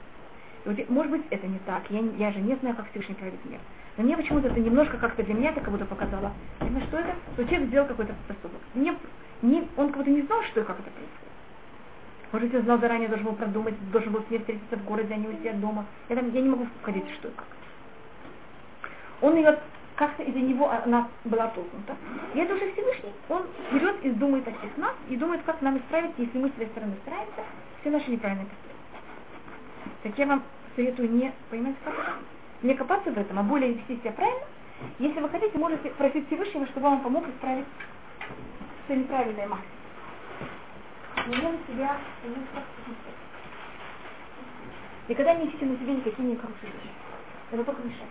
Может быть, это не так, я, я же не знаю, как Всевышний правит мир. Но мне почему-то это немножко как-то для меня это как будто показало. Именно что это? Что человек сделал какой-то поступок. Не, не, он как будто не знал, что и как это происходит. Может, я знал заранее, должен был продумать, должен был с ней встретиться в городе, а не уйти от дома. Я, там, я не могу входить, что и как. Он ее как-то из-за него она была толкнута. И это уже Всевышний. Он берет и думает о всех нас, и думает, как нам исправить, если мы с своей стороны стараемся, все наши неправильные поступки. Так я вам советую не, понимаете, это? Не копаться в этом, а более вести себя правильно. Если вы хотите, можете просить Всевышнего, чтобы он помог исправить все неправильное. Но я на себя Никогда не ищите на себе никакие нехорошие вещи. Это только мешает.